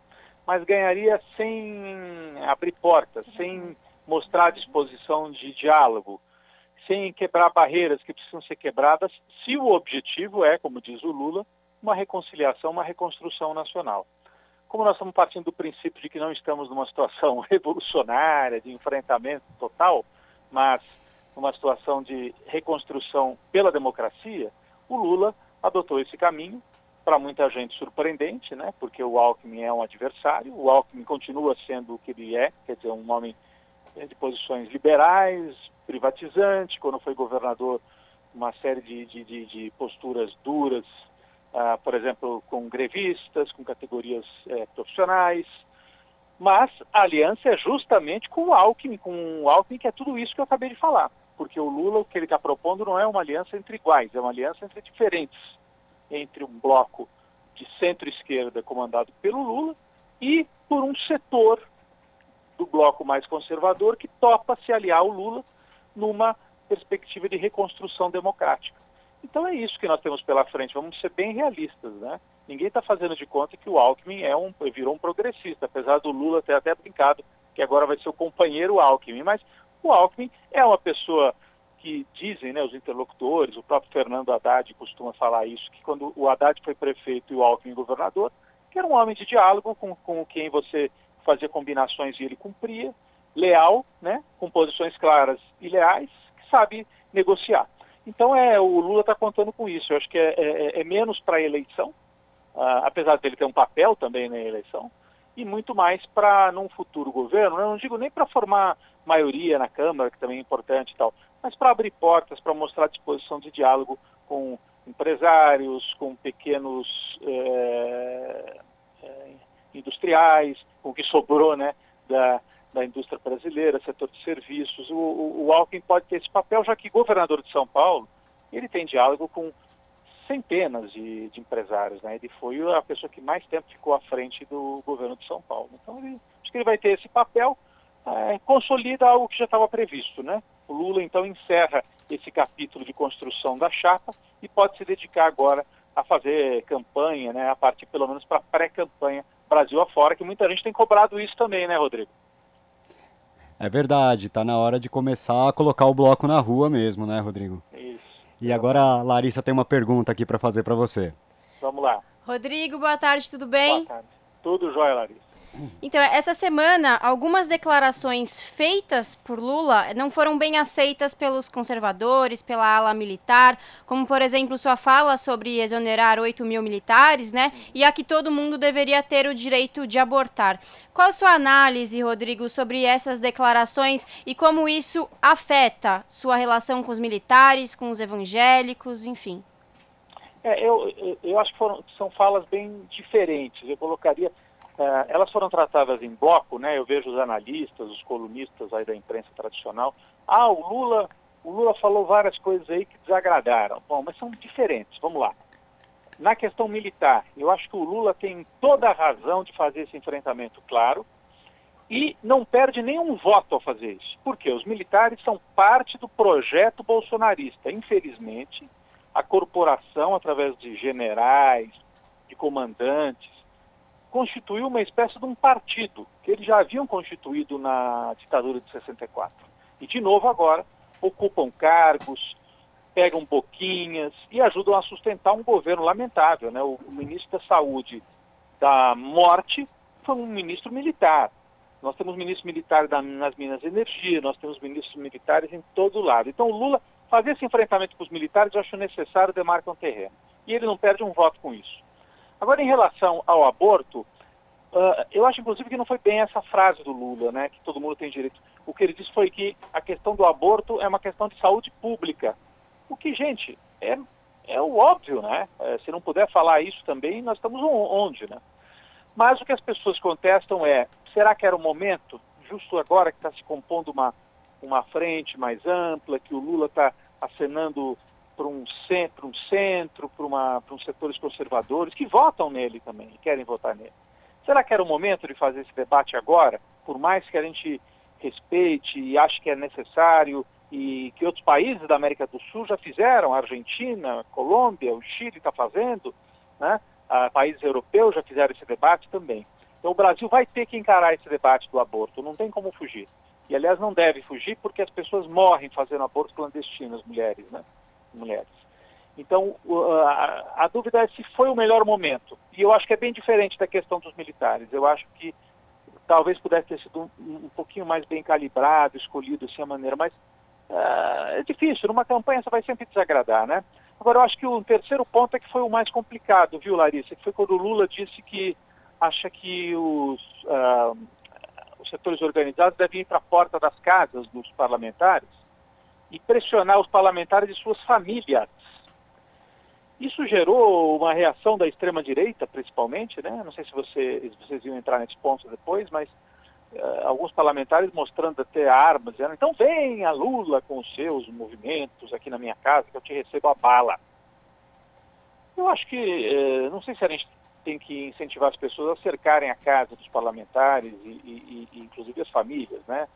mas ganharia sem abrir portas, sem mostrar disposição de diálogo, sem quebrar barreiras que precisam ser quebradas, se o objetivo é, como diz o Lula, uma reconciliação, uma reconstrução nacional. Como nós estamos partindo do princípio de que não estamos numa situação revolucionária, de enfrentamento total, mas numa situação de reconstrução pela democracia, o Lula adotou esse caminho, para muita gente surpreendente, né? porque o Alckmin é um adversário, o Alckmin continua sendo o que ele é, quer dizer, um homem eh, de posições liberais, privatizante, quando foi governador, uma série de, de, de, de posturas duras uh, por exemplo, com grevistas, com categorias eh, profissionais. Mas a aliança é justamente com o Alckmin, com o Alckmin que é tudo isso que eu acabei de falar. Porque o Lula, o que ele está propondo não é uma aliança entre iguais, é uma aliança entre diferentes. Entre um bloco de centro-esquerda comandado pelo Lula e por um setor do bloco mais conservador que topa se aliar ao Lula numa perspectiva de reconstrução democrática. Então é isso que nós temos pela frente, vamos ser bem realistas, né? Ninguém está fazendo de conta que o Alckmin é um, virou um progressista, apesar do Lula ter até brincado que agora vai ser o companheiro Alckmin, mas o Alckmin é uma pessoa que dizem, né, os interlocutores, o próprio Fernando Haddad costuma falar isso, que quando o Haddad foi prefeito e o Alckmin governador, que era um homem de diálogo com, com quem você fazia combinações e ele cumpria, leal, né, com posições claras e leais, que sabe negociar. Então é o Lula está contando com isso. Eu acho que é, é, é menos para a eleição, uh, apesar dele ter um papel também na eleição, e muito mais para num futuro governo. Eu não digo nem para formar maioria na Câmara, que também é importante e tal, mas para abrir portas, para mostrar disposição de diálogo com empresários, com pequenos é, é, industriais, com o que sobrou né, da, da indústria brasileira, setor de serviços. O, o, o Alckmin pode ter esse papel, já que governador de São Paulo, ele tem diálogo com centenas de, de, empresários, né? Ele foi a pessoa que mais tempo ficou à frente do governo de São Paulo. Então, ele, acho que ele vai ter esse papel, é, consolida algo que já estava previsto, né? O Lula, então, encerra esse capítulo de construção da chapa e pode se dedicar agora a fazer campanha, né? A partir, pelo menos, para pré-campanha Brasil afora, que muita gente tem cobrado isso também, né, Rodrigo? É verdade, tá na hora de começar a colocar o bloco na rua mesmo, né, Rodrigo? Isso. E agora a Larissa tem uma pergunta aqui para fazer para você. Vamos lá. Rodrigo, boa tarde, tudo bem? Boa tarde. Tudo jóia, Larissa. Então, essa semana, algumas declarações feitas por Lula não foram bem aceitas pelos conservadores, pela ala militar, como, por exemplo, sua fala sobre exonerar 8 mil militares, né? E a que todo mundo deveria ter o direito de abortar. Qual sua análise, Rodrigo, sobre essas declarações e como isso afeta sua relação com os militares, com os evangélicos, enfim? É, eu, eu acho que foram, são falas bem diferentes. Eu colocaria é, elas foram tratadas em bloco, né? Eu vejo os analistas, os colunistas aí da imprensa tradicional. Ah, o Lula, o Lula falou várias coisas aí que desagradaram. Bom, mas são diferentes. Vamos lá. Na questão militar, eu acho que o Lula tem toda a razão de fazer esse enfrentamento claro e não perde nenhum voto ao fazer isso. Porque os militares são parte do projeto bolsonarista. Infelizmente, a corporação, através de generais, de comandantes, constituiu uma espécie de um partido, que eles já haviam constituído na ditadura de 64. E, de novo, agora, ocupam cargos, pegam boquinhas e ajudam a sustentar um governo lamentável. Né? O, o ministro da Saúde da morte foi um ministro militar. Nós temos ministros militares nas Minas Energia, nós temos ministros militares em todo lado. Então, o Lula fazer esse enfrentamento com os militares, eu acho necessário, demarca um terreno. E ele não perde um voto com isso. Agora, em relação ao aborto, uh, eu acho, inclusive, que não foi bem essa frase do Lula, né, que todo mundo tem direito. O que ele disse foi que a questão do aborto é uma questão de saúde pública. O que, gente, é, é o óbvio, né? É, se não puder falar isso também, nós estamos onde, né? Mas o que as pessoas contestam é, será que era o momento, justo agora que está se compondo uma, uma frente mais ampla, que o Lula está acenando para um centro, um centro para uns setores conservadores que votam nele também, querem votar nele. Será que era o momento de fazer esse debate agora? Por mais que a gente respeite e ache que é necessário e que outros países da América do Sul já fizeram, a Argentina, a Colômbia, o Chile está fazendo, né? Ah, países europeus já fizeram esse debate também. Então o Brasil vai ter que encarar esse debate do aborto, não tem como fugir. E aliás não deve fugir porque as pessoas morrem fazendo aborto clandestino, as mulheres, né? Mulheres. Então, a, a, dúvida é se foi o melhor momento. E eu acho que é bem diferente da questão dos militares. Eu acho que talvez pudesse ter sido um, um pouquinho mais bem calibrado, escolhido assim a maneira, mas uh, é difícil. Numa campanha você vai sempre desagradar, né? Agora, eu acho que o terceiro ponto é que foi o mais complicado, viu, Larissa? Que foi quando o Lula disse que acha que os, uh, os setores organizados devem ir para a porta das casas dos parlamentares e pressionar os parlamentares e suas famílias. Isso gerou uma reação da extrema-direita, principalmente, né? Não sei se, você, se vocês iam entrar nesse ponto depois, mas uh, alguns parlamentares mostrando até armas, dizendo, então venha Lula com os seus movimentos aqui na minha casa, que eu te recebo a bala. Eu acho que, uh, não sei se a gente tem que incentivar as pessoas a cercarem a casa dos parlamentares e, e, e inclusive as famílias, né?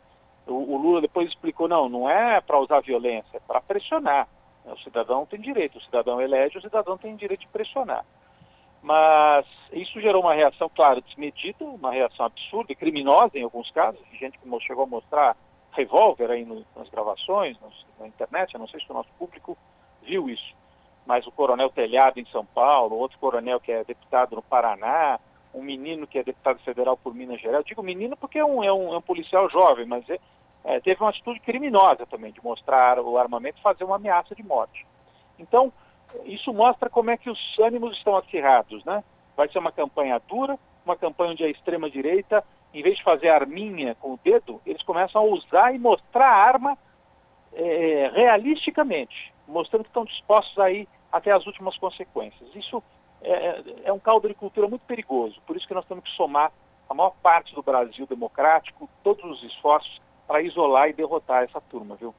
O, o, Lula depois explicou, não, não é para usar violência, é para pressionar. O cidadão tem direito, o cidadão elege, o cidadão tem direito de pressionar. Mas isso gerou uma reação, claro, desmedida, uma reação absurda e criminosa em alguns casos, gente que chegou a mostrar revólver aí no, nas gravações, nos, na internet, eu não sei se o nosso público viu isso, mas o coronel Telhado em São Paulo, outro coronel que é deputado no Paraná, um menino que é deputado federal por Minas Gerais, eu digo menino porque é um, é um, é um policial jovem, mas é, é, teve uma atitude criminosa também, de mostrar o armamento e fazer uma ameaça de morte. Então, isso mostra como é que os ânimos estão acirrados, né? Vai ser uma campanha dura, uma campanha onde a extrema-direita, em vez de fazer arminha com o dedo, eles começam a usar e mostrar a arma é, realisticamente, mostrando que estão dispostos a ir até as últimas consequências. Isso é, é, é um caldo de cultura muito perigoso, por isso que nós temos que somar a maior parte do Brasil democrático, todos os esforços para isolar e derrotar essa turma, viu?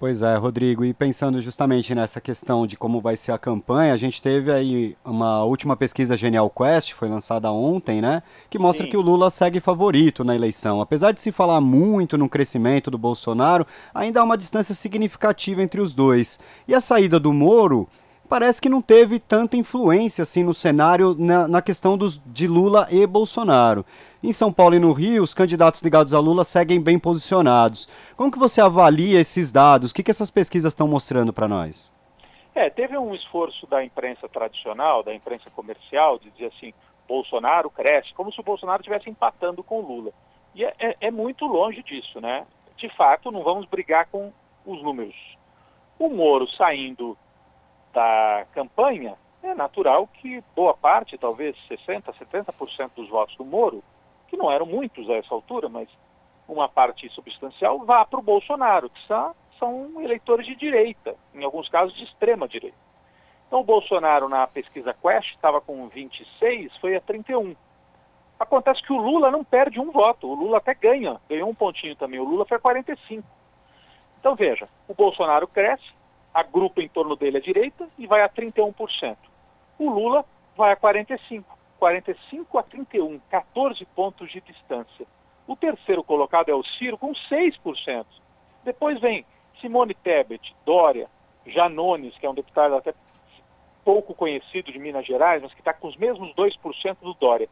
Pois é, Rodrigo, e pensando justamente nessa questão de como vai ser a campanha, a gente teve aí uma última pesquisa Genial Quest, foi lançada ontem, né? Que mostra Sim. que o Lula segue favorito na eleição. Apesar de se falar muito no crescimento do Bolsonaro, ainda há uma distância significativa entre os dois. E a saída do Moro parece que não teve tanta influência assim no cenário na, na, questão dos, de Lula e Bolsonaro. Em São Paulo e no Rio, os candidatos ligados a Lula seguem bem posicionados. Como que você avalia esses dados? O que, que essas pesquisas estão mostrando para nós? É, teve um esforço da imprensa tradicional, da imprensa comercial, de dizer assim, Bolsonaro cresce, como se o Bolsonaro estivesse empatando com o Lula. E é, é, é muito longe disso, né? De fato, não vamos brigar com os números. O Moro saindo da campanha, é natural que boa parte, talvez 60%, 70% dos votos do Moro, que não eram muitos a essa altura, mas uma parte substancial, vá para o Bolsonaro, que são, são eleitores de direita, em alguns casos de extrema direita. Então o Bolsonaro na pesquisa Quest estava com 26, foi a 31. Acontece que o Lula não perde um voto, o Lula até ganha, ganhou um pontinho também, o Lula foi a 45. Então veja, o Bolsonaro cresce, agrupa em torno dele a direita e vai a 31%. O Lula vai a 45%. 45 a 31, 14 pontos de distância. O terceiro colocado é o Ciro, com 6%. Depois vem Simone Tebet, Dória, Janones, que é um deputado até pouco conhecido de Minas Gerais, mas que está com os mesmos 2% do Dória.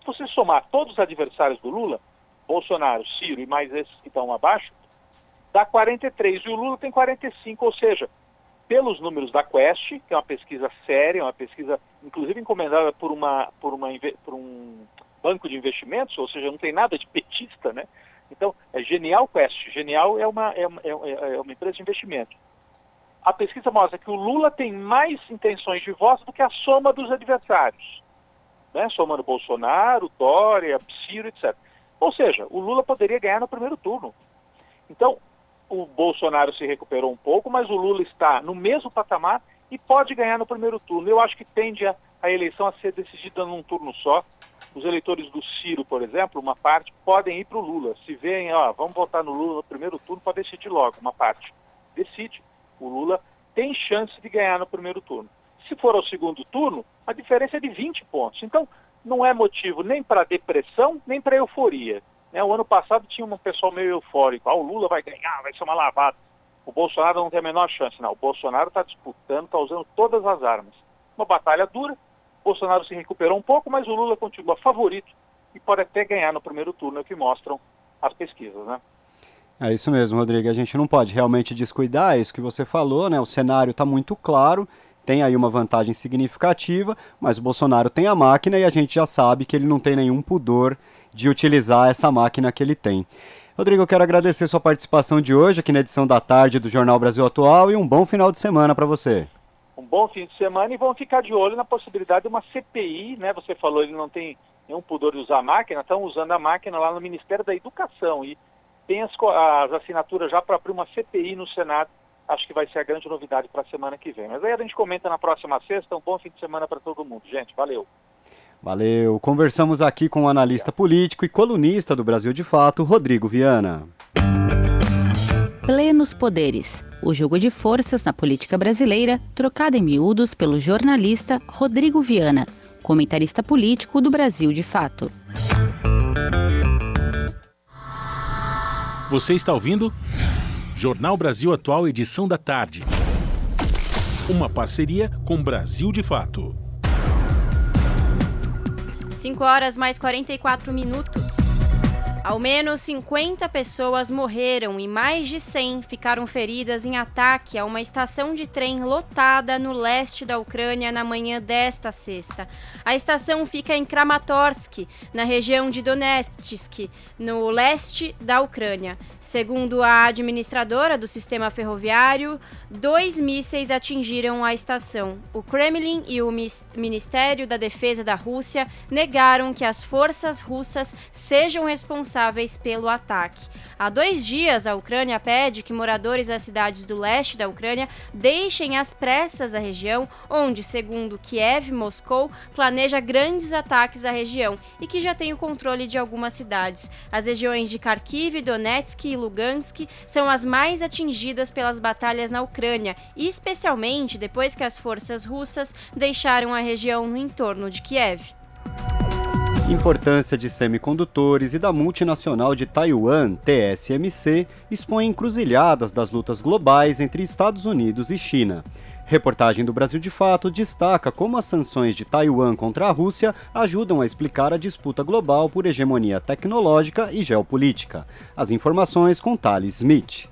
Se você somar todos os adversários do Lula, Bolsonaro, Ciro e mais esses que estão abaixo, dá 43 e o Lula tem 45, ou seja, pelos números da Quest, que é uma pesquisa séria, uma pesquisa inclusive encomendada por, uma, por, uma, por um banco de investimentos, ou seja, não tem nada de petista, né? Então, é Genial Quest. Genial é uma, é, é, é uma empresa de investimento. A pesquisa mostra que o Lula tem mais intenções de voto do que a soma dos adversários. Né? Somando Bolsonaro, Dória, Ciro, etc. Ou seja, o Lula poderia ganhar no primeiro turno. Então, o Bolsonaro se recuperou um pouco, mas o Lula está no mesmo patamar e pode ganhar no primeiro turno. Eu acho que tende a, a eleição a ser decidida num turno só. Os eleitores do Ciro, por exemplo, uma parte, podem ir para o Lula. Se veem, ó, vamos votar no Lula no primeiro turno, pode decidir logo, uma parte. Decide. O Lula tem chance de ganhar no primeiro turno. Se for ao segundo turno, a diferença é de 20 pontos. Então, não é motivo nem para depressão, nem para euforia. Né? O ano passado tinha um pessoal meio eufórico, ah, o Lula vai ganhar, vai ser uma lavada. O Bolsonaro não tem a menor chance, não. O Bolsonaro está disputando, está usando todas as armas. Uma batalha dura, o Bolsonaro se recuperou um pouco, mas o Lula continua favorito e pode até ganhar no primeiro turno, é o que mostram as pesquisas, né? É isso mesmo, Rodrigo. A gente não pode realmente descuidar, é isso que você falou, né? O cenário está muito claro, tem aí uma vantagem significativa, mas o Bolsonaro tem a máquina e a gente já sabe que ele não tem nenhum pudor de utilizar essa máquina que ele tem. Rodrigo, eu quero agradecer sua participação de hoje aqui na edição da tarde do Jornal Brasil Atual e um bom final de semana para você. Um bom fim de semana e vamos ficar de olho na possibilidade de uma CPI, né? Você falou ele não tem nenhum pudor de usar a máquina, estão usando a máquina lá no Ministério da Educação e tem as, as assinaturas já para abrir uma CPI no Senado acho que vai ser a grande novidade para a semana que vem. Mas aí a gente comenta na próxima sexta. Um bom fim de semana para todo mundo, gente. Valeu. Valeu. Conversamos aqui com o analista político e colunista do Brasil de Fato, Rodrigo Viana. Plenos poderes. O jogo de forças na política brasileira, trocado em miúdos pelo jornalista Rodrigo Viana, comentarista político do Brasil de Fato. Você está ouvindo? Jornal Brasil Atual, edição da tarde. Uma parceria com Brasil de Fato. 5 horas mais 44 minutos. Ao menos 50 pessoas morreram e mais de 100 ficaram feridas em ataque a uma estação de trem lotada no leste da Ucrânia na manhã desta sexta. A estação fica em Kramatorsk, na região de Donetsk, no leste da Ucrânia. Segundo a administradora do sistema ferroviário, dois mísseis atingiram a estação. O Kremlin e o Ministério da Defesa da Rússia negaram que as forças russas sejam responsáveis pelo ataque. Há dois dias, a Ucrânia pede que moradores das cidades do leste da Ucrânia deixem às pressas a região, onde, segundo Kiev, Moscou planeja grandes ataques à região e que já tem o controle de algumas cidades. As regiões de Kharkiv, Donetsk e Lugansk são as mais atingidas pelas batalhas na Ucrânia, especialmente depois que as forças russas deixaram a região no entorno de Kiev. Importância de semicondutores e da multinacional de Taiwan, TSMC, expõe encruzilhadas das lutas globais entre Estados Unidos e China. Reportagem do Brasil de Fato destaca como as sanções de Taiwan contra a Rússia ajudam a explicar a disputa global por hegemonia tecnológica e geopolítica. As informações com Thales Smith.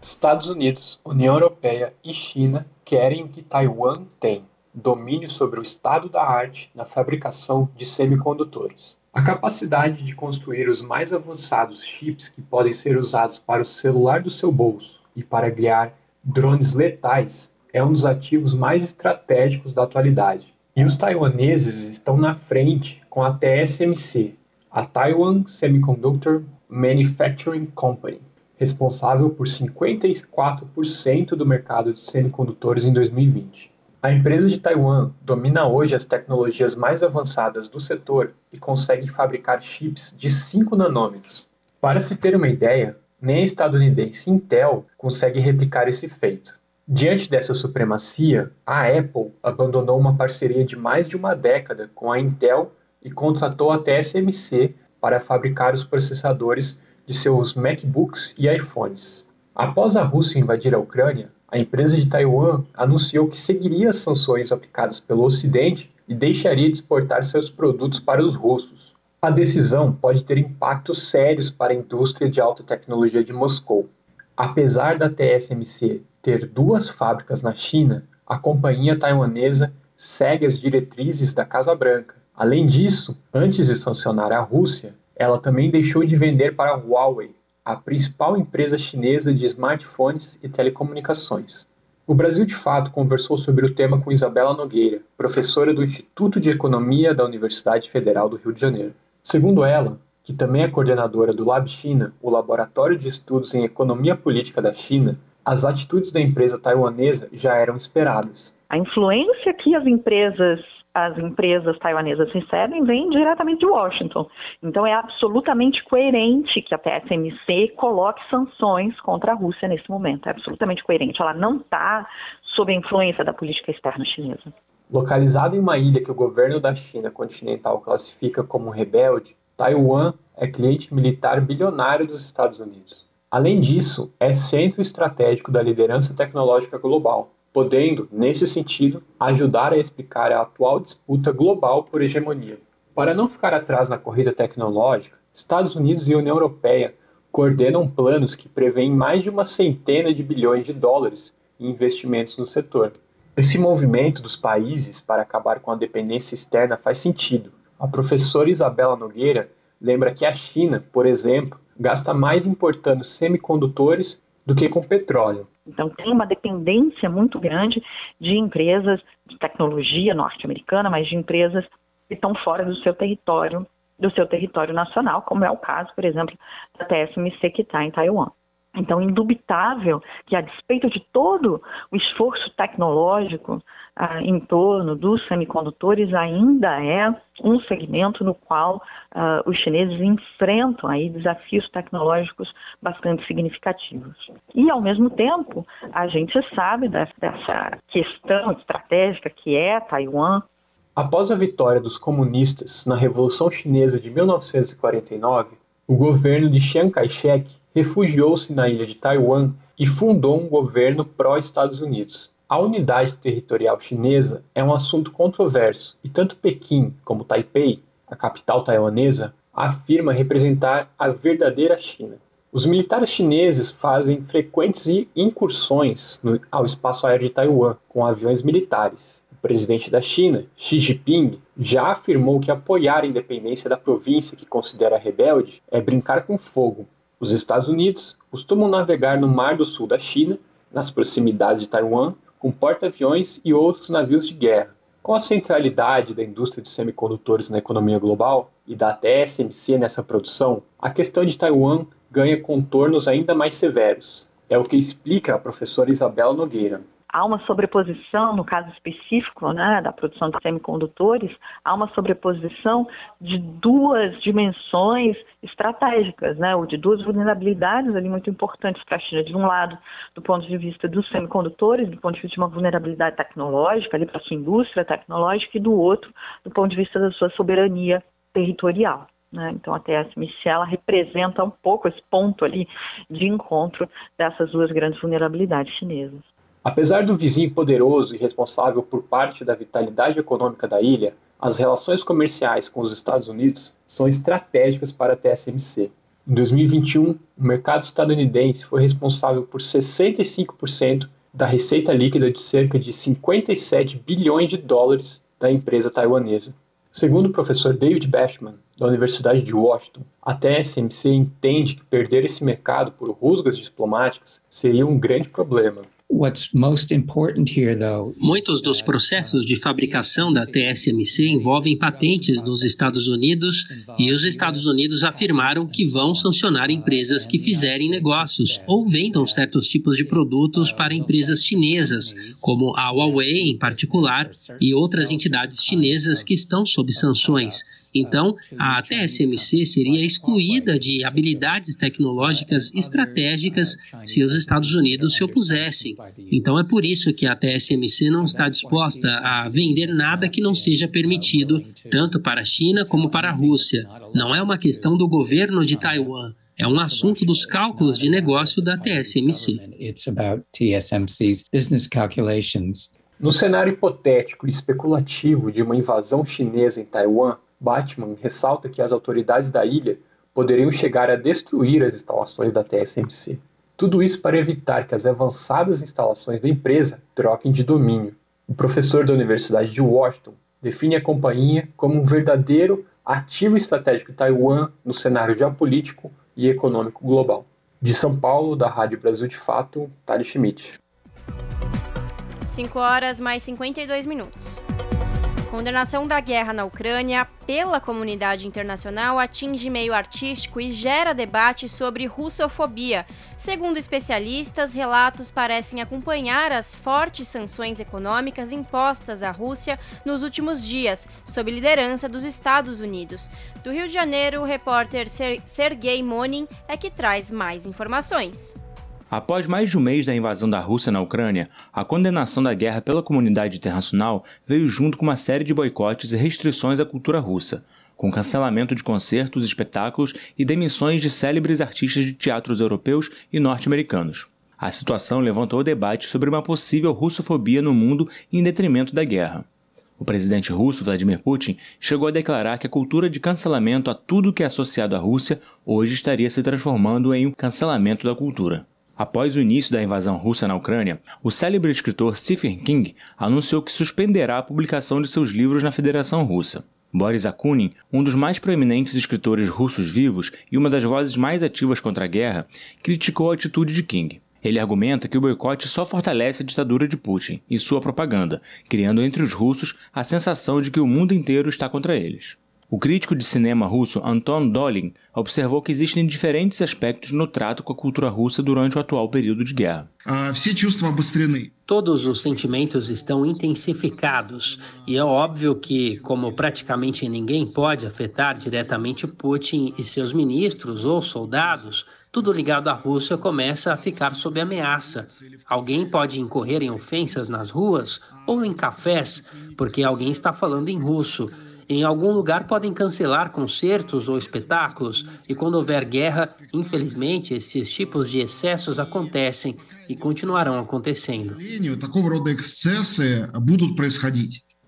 Estados Unidos, União Europeia e China querem que Taiwan tem domínio sobre o estado da arte na fabricação de semicondutores. A capacidade de construir os mais avançados chips que podem ser usados para o celular do seu bolso e para criar drones letais é um dos ativos mais estratégicos da atualidade. E os taiwaneses estão na frente com a TSMC, a Taiwan Semiconductor Manufacturing Company, responsável por 54% do mercado de semicondutores em 2020. A empresa de Taiwan domina hoje as tecnologias mais avançadas do setor e consegue fabricar chips de 5 nanômetros. Para se ter uma ideia, nem a estadunidense Intel consegue replicar esse feito. Diante dessa supremacia, a Apple abandonou uma parceria de mais de uma década com a Intel e contratou a TSMC para fabricar os processadores de seus MacBooks e iPhones. Após a Rússia invadir a Ucrânia, a empresa de Taiwan anunciou que seguiria as sanções aplicadas pelo Ocidente e deixaria de exportar seus produtos para os russos. A decisão pode ter impactos sérios para a indústria de alta tecnologia de Moscou. Apesar da TSMC ter duas fábricas na China, a companhia taiwanesa segue as diretrizes da Casa Branca. Além disso, antes de sancionar a Rússia, ela também deixou de vender para a Huawei, a principal empresa chinesa de smartphones e telecomunicações. O Brasil de Fato conversou sobre o tema com Isabela Nogueira, professora do Instituto de Economia da Universidade Federal do Rio de Janeiro. Segundo ela, que também é coordenadora do Lab China, o Laboratório de Estudos em Economia Política da China, as atitudes da empresa taiwanesa já eram esperadas. A influência que as empresas as empresas taiwanesas recebem vem diretamente de Washington. Então é absolutamente coerente que a TSMC coloque sanções contra a Rússia nesse momento. É absolutamente coerente. Ela não está sob a influência da política externa chinesa. Localizado em uma ilha que o governo da China continental classifica como rebelde, Taiwan é cliente militar bilionário dos Estados Unidos. Além disso, é centro estratégico da liderança tecnológica global, podendo, nesse sentido, ajudar a explicar a atual disputa global por hegemonia. Para não ficar atrás na corrida tecnológica, Estados Unidos e União Europeia coordenam planos que prevêem mais de uma centena de bilhões de dólares em investimentos no setor. Esse movimento dos países para acabar com a dependência externa faz sentido. A professora Isabela Nogueira lembra que a China, por exemplo, gasta mais importando semicondutores do que com petróleo. Então, tem uma dependência muito grande de empresas de tecnologia norte-americana, mas de empresas que estão fora do seu território, do seu território nacional, como é o caso, por exemplo, da TSMC que está em Taiwan. Então, indubitável que, a despeito de todo o esforço tecnológico ah, em torno dos semicondutores, ainda é um segmento no qual ah, os chineses enfrentam aí desafios tecnológicos bastante significativos. E, ao mesmo tempo, a gente sabe dessa questão estratégica que é Taiwan. Após a vitória dos comunistas na Revolução Chinesa de 1949, o governo de Chiang Kai-shek refugiou-se na ilha de Taiwan e fundou um governo pró-Estados Unidos. A unidade territorial chinesa é um assunto controverso e tanto Pequim como Taipei, a capital taiwanesa, afirma representar a verdadeira China. Os militares chineses fazem frequentes incursões no, ao espaço aéreo de Taiwan com aviões militares. O presidente da China, Xi Jinping, já afirmou que apoiar a independência da província que considera rebelde é brincar com fogo os Estados Unidos costumam navegar no Mar do Sul da China, nas proximidades de Taiwan, com porta-aviões e outros navios de guerra. Com a centralidade da indústria de semicondutores na economia global e da TSMC nessa produção, a questão de Taiwan ganha contornos ainda mais severos. É o que explica a professora Isabela Nogueira, há uma sobreposição, no caso específico né, da produção de semicondutores, há uma sobreposição de duas dimensões estratégicas, né, ou de duas vulnerabilidades ali muito importantes para a China. De um lado, do ponto de vista dos semicondutores, do ponto de vista de uma vulnerabilidade tecnológica ali para a sua indústria tecnológica, e do outro, do ponto de vista da sua soberania territorial. Né? Então, a TSMC ela representa um pouco esse ponto ali de encontro dessas duas grandes vulnerabilidades chinesas. Apesar do vizinho poderoso e responsável por parte da vitalidade econômica da ilha, as relações comerciais com os Estados Unidos são estratégicas para a TSMC. Em 2021, o mercado estadunidense foi responsável por 65% da receita líquida de cerca de 57 bilhões de dólares da empresa taiwanesa. Segundo o professor David Bashman, da Universidade de Washington, a TSMC entende que perder esse mercado por rusgas diplomáticas seria um grande problema. Muitos dos processos de fabricação da TSMC envolvem patentes dos Estados Unidos e os Estados Unidos afirmaram que vão sancionar empresas que fizerem negócios ou vendam certos tipos de produtos para empresas chinesas, como a Huawei em particular e outras entidades chinesas que estão sob sanções. Então, a TSMC seria excluída de habilidades tecnológicas estratégicas se os Estados Unidos se opusessem. Então, é por isso que a TSMC não está disposta a vender nada que não seja permitido, tanto para a China como para a Rússia. Não é uma questão do governo de Taiwan. É um assunto dos cálculos de negócio da TSMC. No cenário hipotético e especulativo de uma invasão chinesa em Taiwan, Batman ressalta que as autoridades da ilha poderiam chegar a destruir as instalações da TSMC. Tudo isso para evitar que as avançadas instalações da empresa troquem de domínio. O professor da Universidade de Washington define a companhia como um verdadeiro ativo estratégico Taiwan no cenário geopolítico e econômico global. De São Paulo, da Rádio Brasil de Fato, Tali Schmidt. 5 horas mais 52 minutos. Condenação da guerra na Ucrânia pela comunidade internacional atinge meio artístico e gera debate sobre russofobia. Segundo especialistas, relatos parecem acompanhar as fortes sanções econômicas impostas à Rússia nos últimos dias, sob liderança dos Estados Unidos. Do Rio de Janeiro, o repórter Sergei Monin é que traz mais informações. Após mais de um mês da invasão da Rússia na Ucrânia, a condenação da guerra pela comunidade internacional veio junto com uma série de boicotes e restrições à cultura russa, com cancelamento de concertos, espetáculos e demissões de célebres artistas de teatros europeus e norte-americanos. A situação levantou o debate sobre uma possível russofobia no mundo em detrimento da guerra. O presidente russo Vladimir Putin chegou a declarar que a cultura de cancelamento a tudo que é associado à Rússia hoje estaria se transformando em um cancelamento da cultura. Após o início da invasão russa na Ucrânia, o célebre escritor Stephen King anunciou que suspenderá a publicação de seus livros na Federação Russa. Boris Akunin, um dos mais proeminentes escritores russos vivos e uma das vozes mais ativas contra a guerra, criticou a atitude de King. Ele argumenta que o boicote só fortalece a ditadura de Putin e sua propaganda, criando entre os russos a sensação de que o mundo inteiro está contra eles. O crítico de cinema russo Anton Dolin observou que existem diferentes aspectos no trato com a cultura russa durante o atual período de guerra. Todos os sentimentos estão intensificados e é óbvio que, como praticamente ninguém pode afetar diretamente Putin e seus ministros ou soldados, tudo ligado à Rússia começa a ficar sob ameaça. Alguém pode incorrer em ofensas nas ruas ou em cafés porque alguém está falando em russo. Em algum lugar podem cancelar concertos ou espetáculos, e quando houver guerra, infelizmente, esses tipos de excessos acontecem e continuarão acontecendo.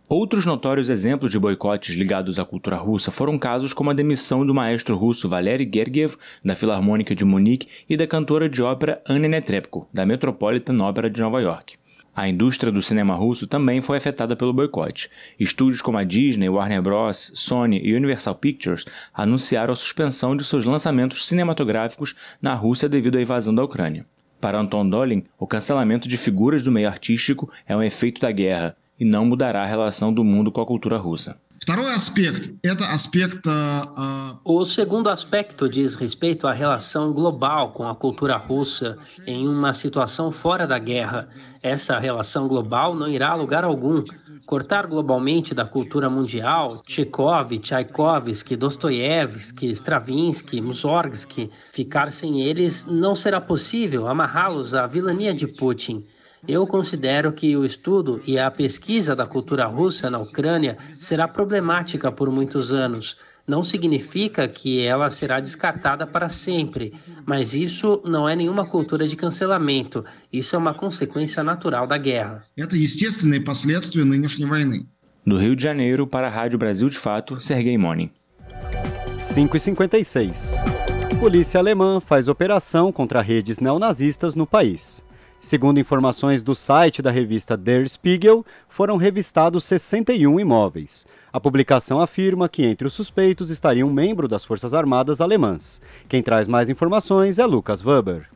Outros notórios exemplos de boicotes ligados à cultura russa foram casos como a demissão do maestro russo Valery Gergiev, da Filarmônica de Munique, e da cantora de ópera Anne Netrebko, da Metropolitan Opera de Nova York. A indústria do cinema russo também foi afetada pelo boicote. Estúdios como a Disney, Warner Bros., Sony e Universal Pictures anunciaram a suspensão de seus lançamentos cinematográficos na Rússia devido à invasão da Ucrânia. Para Anton Dolin, o cancelamento de figuras do meio artístico é um efeito da guerra e não mudará a relação do mundo com a cultura russa. O segundo aspecto diz respeito à relação global com a cultura russa em uma situação fora da guerra. Essa relação global não irá a lugar algum. Cortar globalmente da cultura mundial Chekhov, Tchaikovsky, Dostoiévski, Stravinsky, Mussorgsky, ficar sem eles não será possível amarrá-los à vilania de Putin. Eu considero que o estudo e a pesquisa da cultura russa na Ucrânia será problemática por muitos anos. Não significa que ela será descartada para sempre, mas isso não é nenhuma cultura de cancelamento. Isso é uma consequência natural da guerra. Do Rio de Janeiro para a Rádio Brasil de Fato, Sergei Monin. 5h56. Polícia alemã faz operação contra redes neonazistas no país. Segundo informações do site da revista Der Spiegel, foram revistados 61 imóveis. A publicação afirma que entre os suspeitos estaria um membro das Forças Armadas alemãs. Quem traz mais informações é Lucas Weber.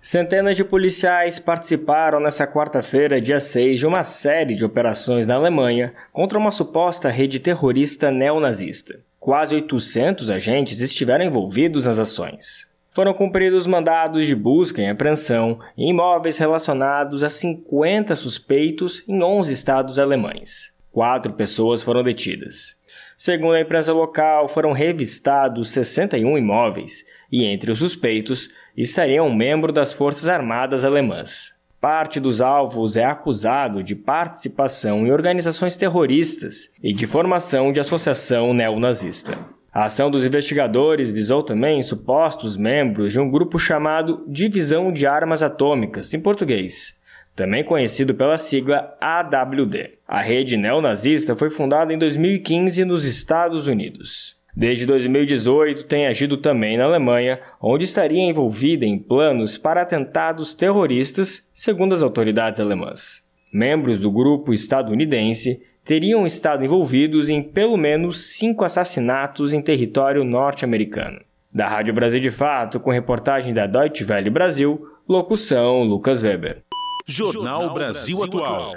Centenas de policiais participaram nesta quarta-feira, dia 6, de uma série de operações na Alemanha contra uma suposta rede terrorista neonazista. Quase 800 agentes estiveram envolvidos nas ações foram cumpridos mandados de busca e apreensão em imóveis relacionados a 50 suspeitos em 11 estados alemães. Quatro pessoas foram detidas. Segundo a imprensa local, foram revistados 61 imóveis e entre os suspeitos estaria um membro das Forças Armadas alemãs. Parte dos alvos é acusado de participação em organizações terroristas e de formação de associação neonazista. A ação dos investigadores visou também supostos membros de um grupo chamado Divisão de Armas Atômicas, em português, também conhecido pela sigla AWD. A rede neonazista foi fundada em 2015 nos Estados Unidos. Desde 2018 tem agido também na Alemanha, onde estaria envolvida em planos para atentados terroristas, segundo as autoridades alemãs. Membros do grupo estadunidense teriam estado envolvidos em pelo menos cinco assassinatos em território norte-americano. Da Rádio Brasil de Fato, com reportagem da Deutsche Welle Brasil, locução Lucas Weber. Jornal Brasil Atual.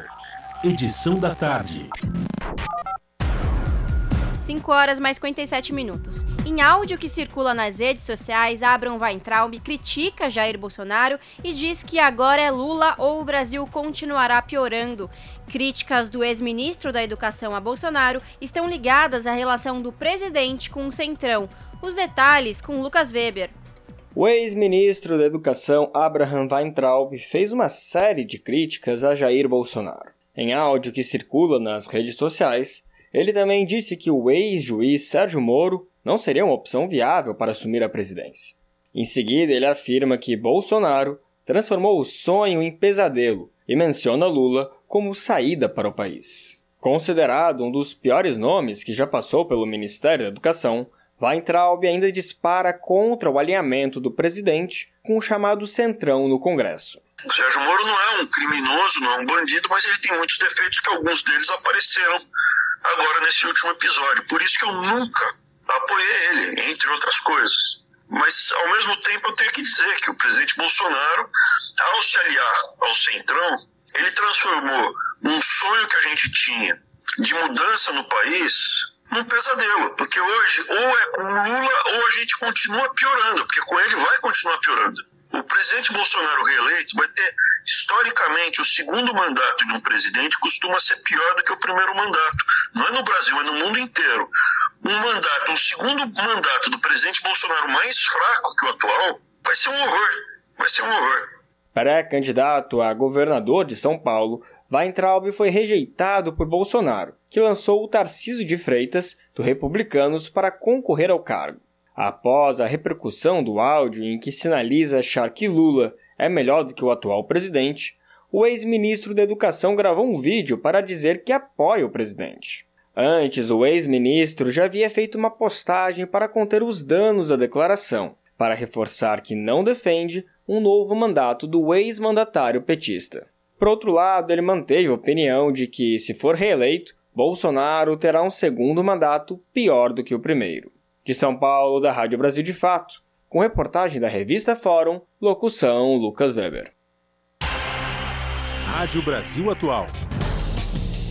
Edição da tarde. 5 horas mais 57 minutos. Em áudio que circula nas redes sociais, Abraham Weintraub critica Jair Bolsonaro e diz que agora é Lula ou o Brasil continuará piorando. Críticas do ex-ministro da Educação a Bolsonaro estão ligadas à relação do presidente com o Centrão. Os detalhes com Lucas Weber. O ex-ministro da Educação Abraham Weintraub fez uma série de críticas a Jair Bolsonaro. Em áudio que circula nas redes sociais, ele também disse que o ex-juiz Sérgio Moro não seria uma opção viável para assumir a presidência. Em seguida, ele afirma que Bolsonaro transformou o sonho em pesadelo e menciona Lula como saída para o país. Considerado um dos piores nomes que já passou pelo Ministério da Educação, Weintraub ainda dispara contra o alinhamento do presidente com o chamado Centrão no Congresso. O Sérgio Moro não é um criminoso, não é um bandido, mas ele tem muitos defeitos que alguns deles apareceram agora nesse último episódio. Por isso que eu nunca apoiei ele, entre outras coisas. Mas, ao mesmo tempo, eu tenho que dizer que o presidente Bolsonaro, ao se aliar ao Centrão, ele transformou um sonho que a gente tinha de mudança no país num pesadelo, porque hoje ou é com Lula ou a gente continua piorando, porque com ele vai continuar piorando. O presidente Bolsonaro reeleito vai ter, historicamente, o segundo mandato de um presidente costuma ser pior do que o primeiro mandato. Não é no Brasil, é no mundo inteiro. Um mandato, um segundo mandato do presidente Bolsonaro mais fraco que o atual, vai ser um horror. Vai ser um horror. Pré-candidato a governador de São Paulo, Weintraub foi rejeitado por Bolsonaro, que lançou o Tarciso de Freitas, do Republicanos, para concorrer ao cargo. Após a repercussão do áudio em que sinaliza achar que Lula é melhor do que o atual presidente, o ex-ministro da Educação gravou um vídeo para dizer que apoia o presidente. Antes, o ex-ministro já havia feito uma postagem para conter os danos da declaração, para reforçar que não defende um novo mandato do ex-mandatário petista. Por outro lado, ele manteve a opinião de que, se for reeleito, Bolsonaro terá um segundo mandato pior do que o primeiro. De São Paulo, da Rádio Brasil de Fato, com reportagem da revista Fórum, locução Lucas Weber. Rádio Brasil Atual.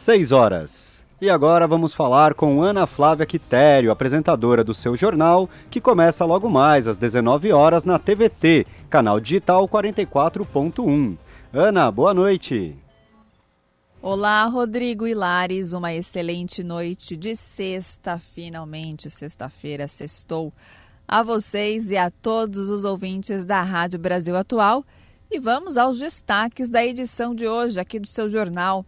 Seis horas. E agora vamos falar com Ana Flávia Quitério, apresentadora do seu jornal, que começa logo mais às 19 horas na TVT, canal digital 44.1. Ana, boa noite. Olá, Rodrigo e Lares, uma excelente noite de sexta, finalmente sexta-feira, sextou, a vocês e a todos os ouvintes da Rádio Brasil Atual. E vamos aos destaques da edição de hoje aqui do seu jornal.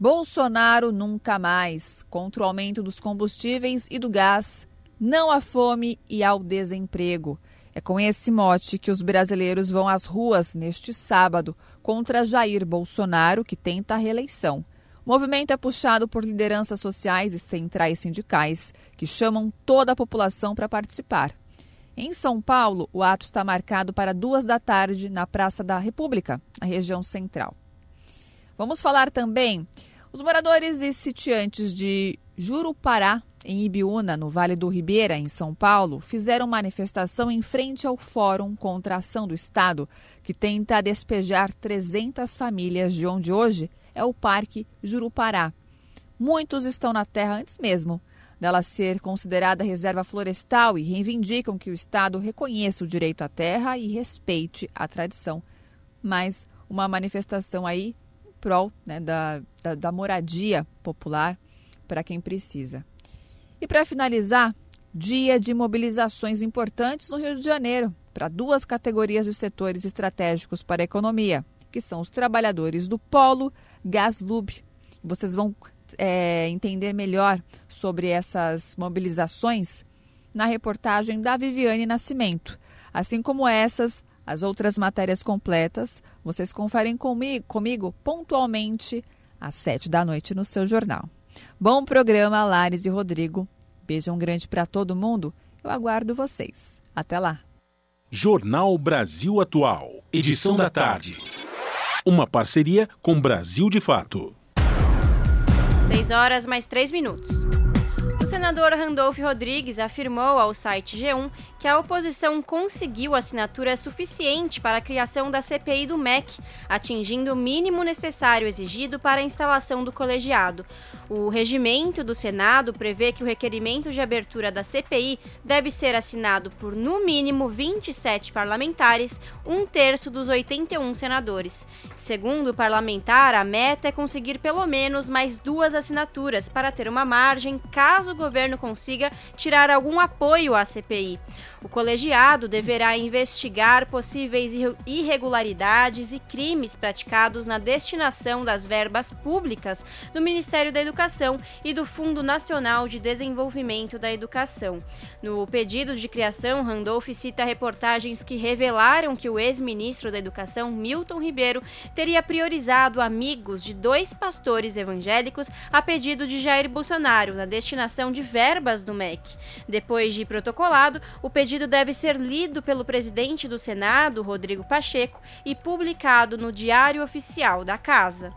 Bolsonaro nunca mais. Contra o aumento dos combustíveis e do gás, não à fome e ao desemprego. É com esse mote que os brasileiros vão às ruas neste sábado contra Jair Bolsonaro, que tenta a reeleição. O movimento é puxado por lideranças sociais e centrais sindicais, que chamam toda a população para participar. Em São Paulo, o ato está marcado para duas da tarde na Praça da República, na região central. Vamos falar também. Os moradores e sitiantes de Jurupará, em Ibiúna, no Vale do Ribeira, em São Paulo, fizeram manifestação em frente ao Fórum contra a Ação do Estado, que tenta despejar 300 famílias de onde hoje é o Parque Jurupará. Muitos estão na terra antes mesmo dela ser considerada reserva florestal e reivindicam que o Estado reconheça o direito à terra e respeite a tradição. Mas uma manifestação aí prol né, da, da, da moradia popular para quem precisa. E para finalizar, dia de mobilizações importantes no Rio de Janeiro para duas categorias de setores estratégicos para a economia, que são os trabalhadores do Polo Gaslub. Vocês vão é, entender melhor sobre essas mobilizações na reportagem da Viviane Nascimento, assim como essas as outras matérias completas vocês conferem comigo, comigo pontualmente às sete da noite no seu jornal. Bom programa, Lares e Rodrigo. Beijão grande para todo mundo. Eu aguardo vocês. Até lá. Jornal Brasil Atual, edição da tarde. Uma parceria com Brasil de Fato. Seis horas mais três minutos. O senador Randolph Rodrigues afirmou ao site G1 que a oposição conseguiu assinatura suficiente para a criação da CPI do MEC, atingindo o mínimo necessário exigido para a instalação do colegiado. O regimento do Senado prevê que o requerimento de abertura da CPI deve ser assinado por, no mínimo, 27 parlamentares, um terço dos 81 senadores. Segundo o parlamentar, a meta é conseguir pelo menos mais duas assinaturas para ter uma margem caso o governo consiga tirar algum apoio à CPI. O colegiado deverá investigar possíveis irregularidades e crimes praticados na destinação das verbas públicas do Ministério da Educação e do Fundo Nacional de Desenvolvimento da Educação. No pedido de criação, Randolph cita reportagens que revelaram que o ex-ministro da Educação, Milton Ribeiro, teria priorizado amigos de dois pastores evangélicos a pedido de Jair Bolsonaro na destinação de verbas do MEC. Depois de protocolado, o pedido deve ser lido pelo presidente do Senado, Rodrigo Pacheco, e publicado no Diário Oficial da Casa.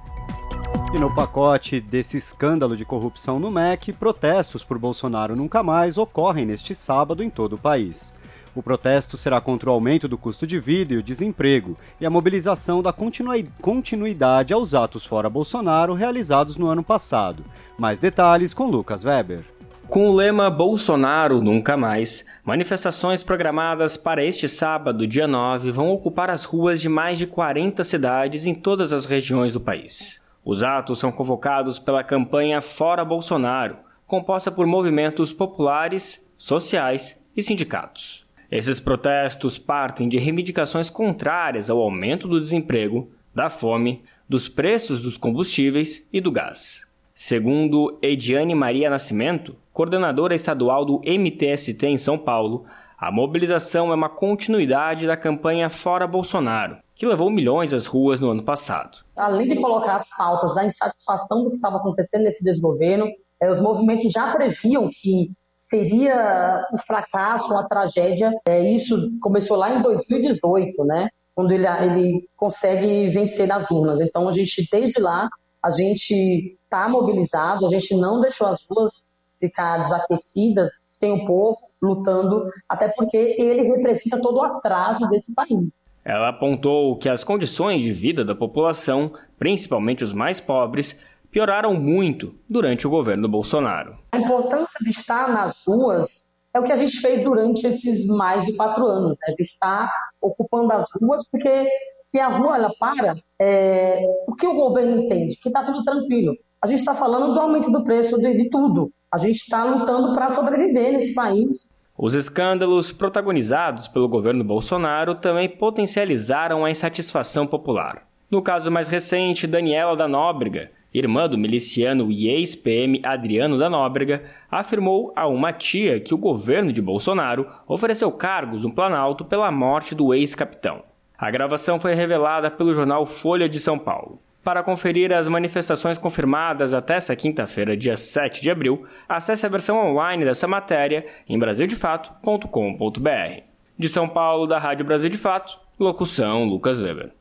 E no pacote desse escândalo de corrupção no MEC, protestos por Bolsonaro nunca mais ocorrem neste sábado em todo o país. O protesto será contra o aumento do custo de vida e o desemprego, e a mobilização da continuidade aos atos fora Bolsonaro realizados no ano passado. Mais detalhes com Lucas Weber. Com o lema Bolsonaro Nunca Mais, manifestações programadas para este sábado, dia 9, vão ocupar as ruas de mais de 40 cidades em todas as regiões do país. Os atos são convocados pela campanha Fora Bolsonaro, composta por movimentos populares, sociais e sindicatos. Esses protestos partem de reivindicações contrárias ao aumento do desemprego, da fome, dos preços dos combustíveis e do gás. Segundo Ediane Maria Nascimento, coordenadora estadual do MTST em São Paulo, a mobilização é uma continuidade da campanha Fora Bolsonaro, que levou milhões às ruas no ano passado. Além de colocar as pautas da insatisfação do que estava acontecendo nesse desgoverno, eh, os movimentos já previam que seria um fracasso, uma tragédia. Eh, isso começou lá em 2018, né? Quando ele, ele consegue vencer nas urnas. Então, a gente, desde lá, a gente está mobilizado, a gente não deixou as ruas ficar desaquecidas, sem o povo lutando, até porque ele representa todo o atraso desse país. Ela apontou que as condições de vida da população, principalmente os mais pobres, pioraram muito durante o governo Bolsonaro. A importância de estar nas ruas é o que a gente fez durante esses mais de quatro anos, né? de estar ocupando as ruas, porque se a rua ela para, é... o que o governo entende? Que está tudo tranquilo. A gente está falando do aumento do preço de, de tudo. A gente está lutando para sobreviver nesse país. Os escândalos protagonizados pelo governo Bolsonaro também potencializaram a insatisfação popular. No caso mais recente, Daniela da Nóbrega, irmã do miliciano e ex-PM Adriano da Nóbrega, afirmou a uma tia que o governo de Bolsonaro ofereceu cargos no Planalto pela morte do ex-capitão. A gravação foi revelada pelo jornal Folha de São Paulo. Para conferir as manifestações confirmadas até essa quinta-feira, dia 7 de abril, acesse a versão online dessa matéria em brasildefato.com.br. De São Paulo, da Rádio Brasil de Fato, locução Lucas Weber.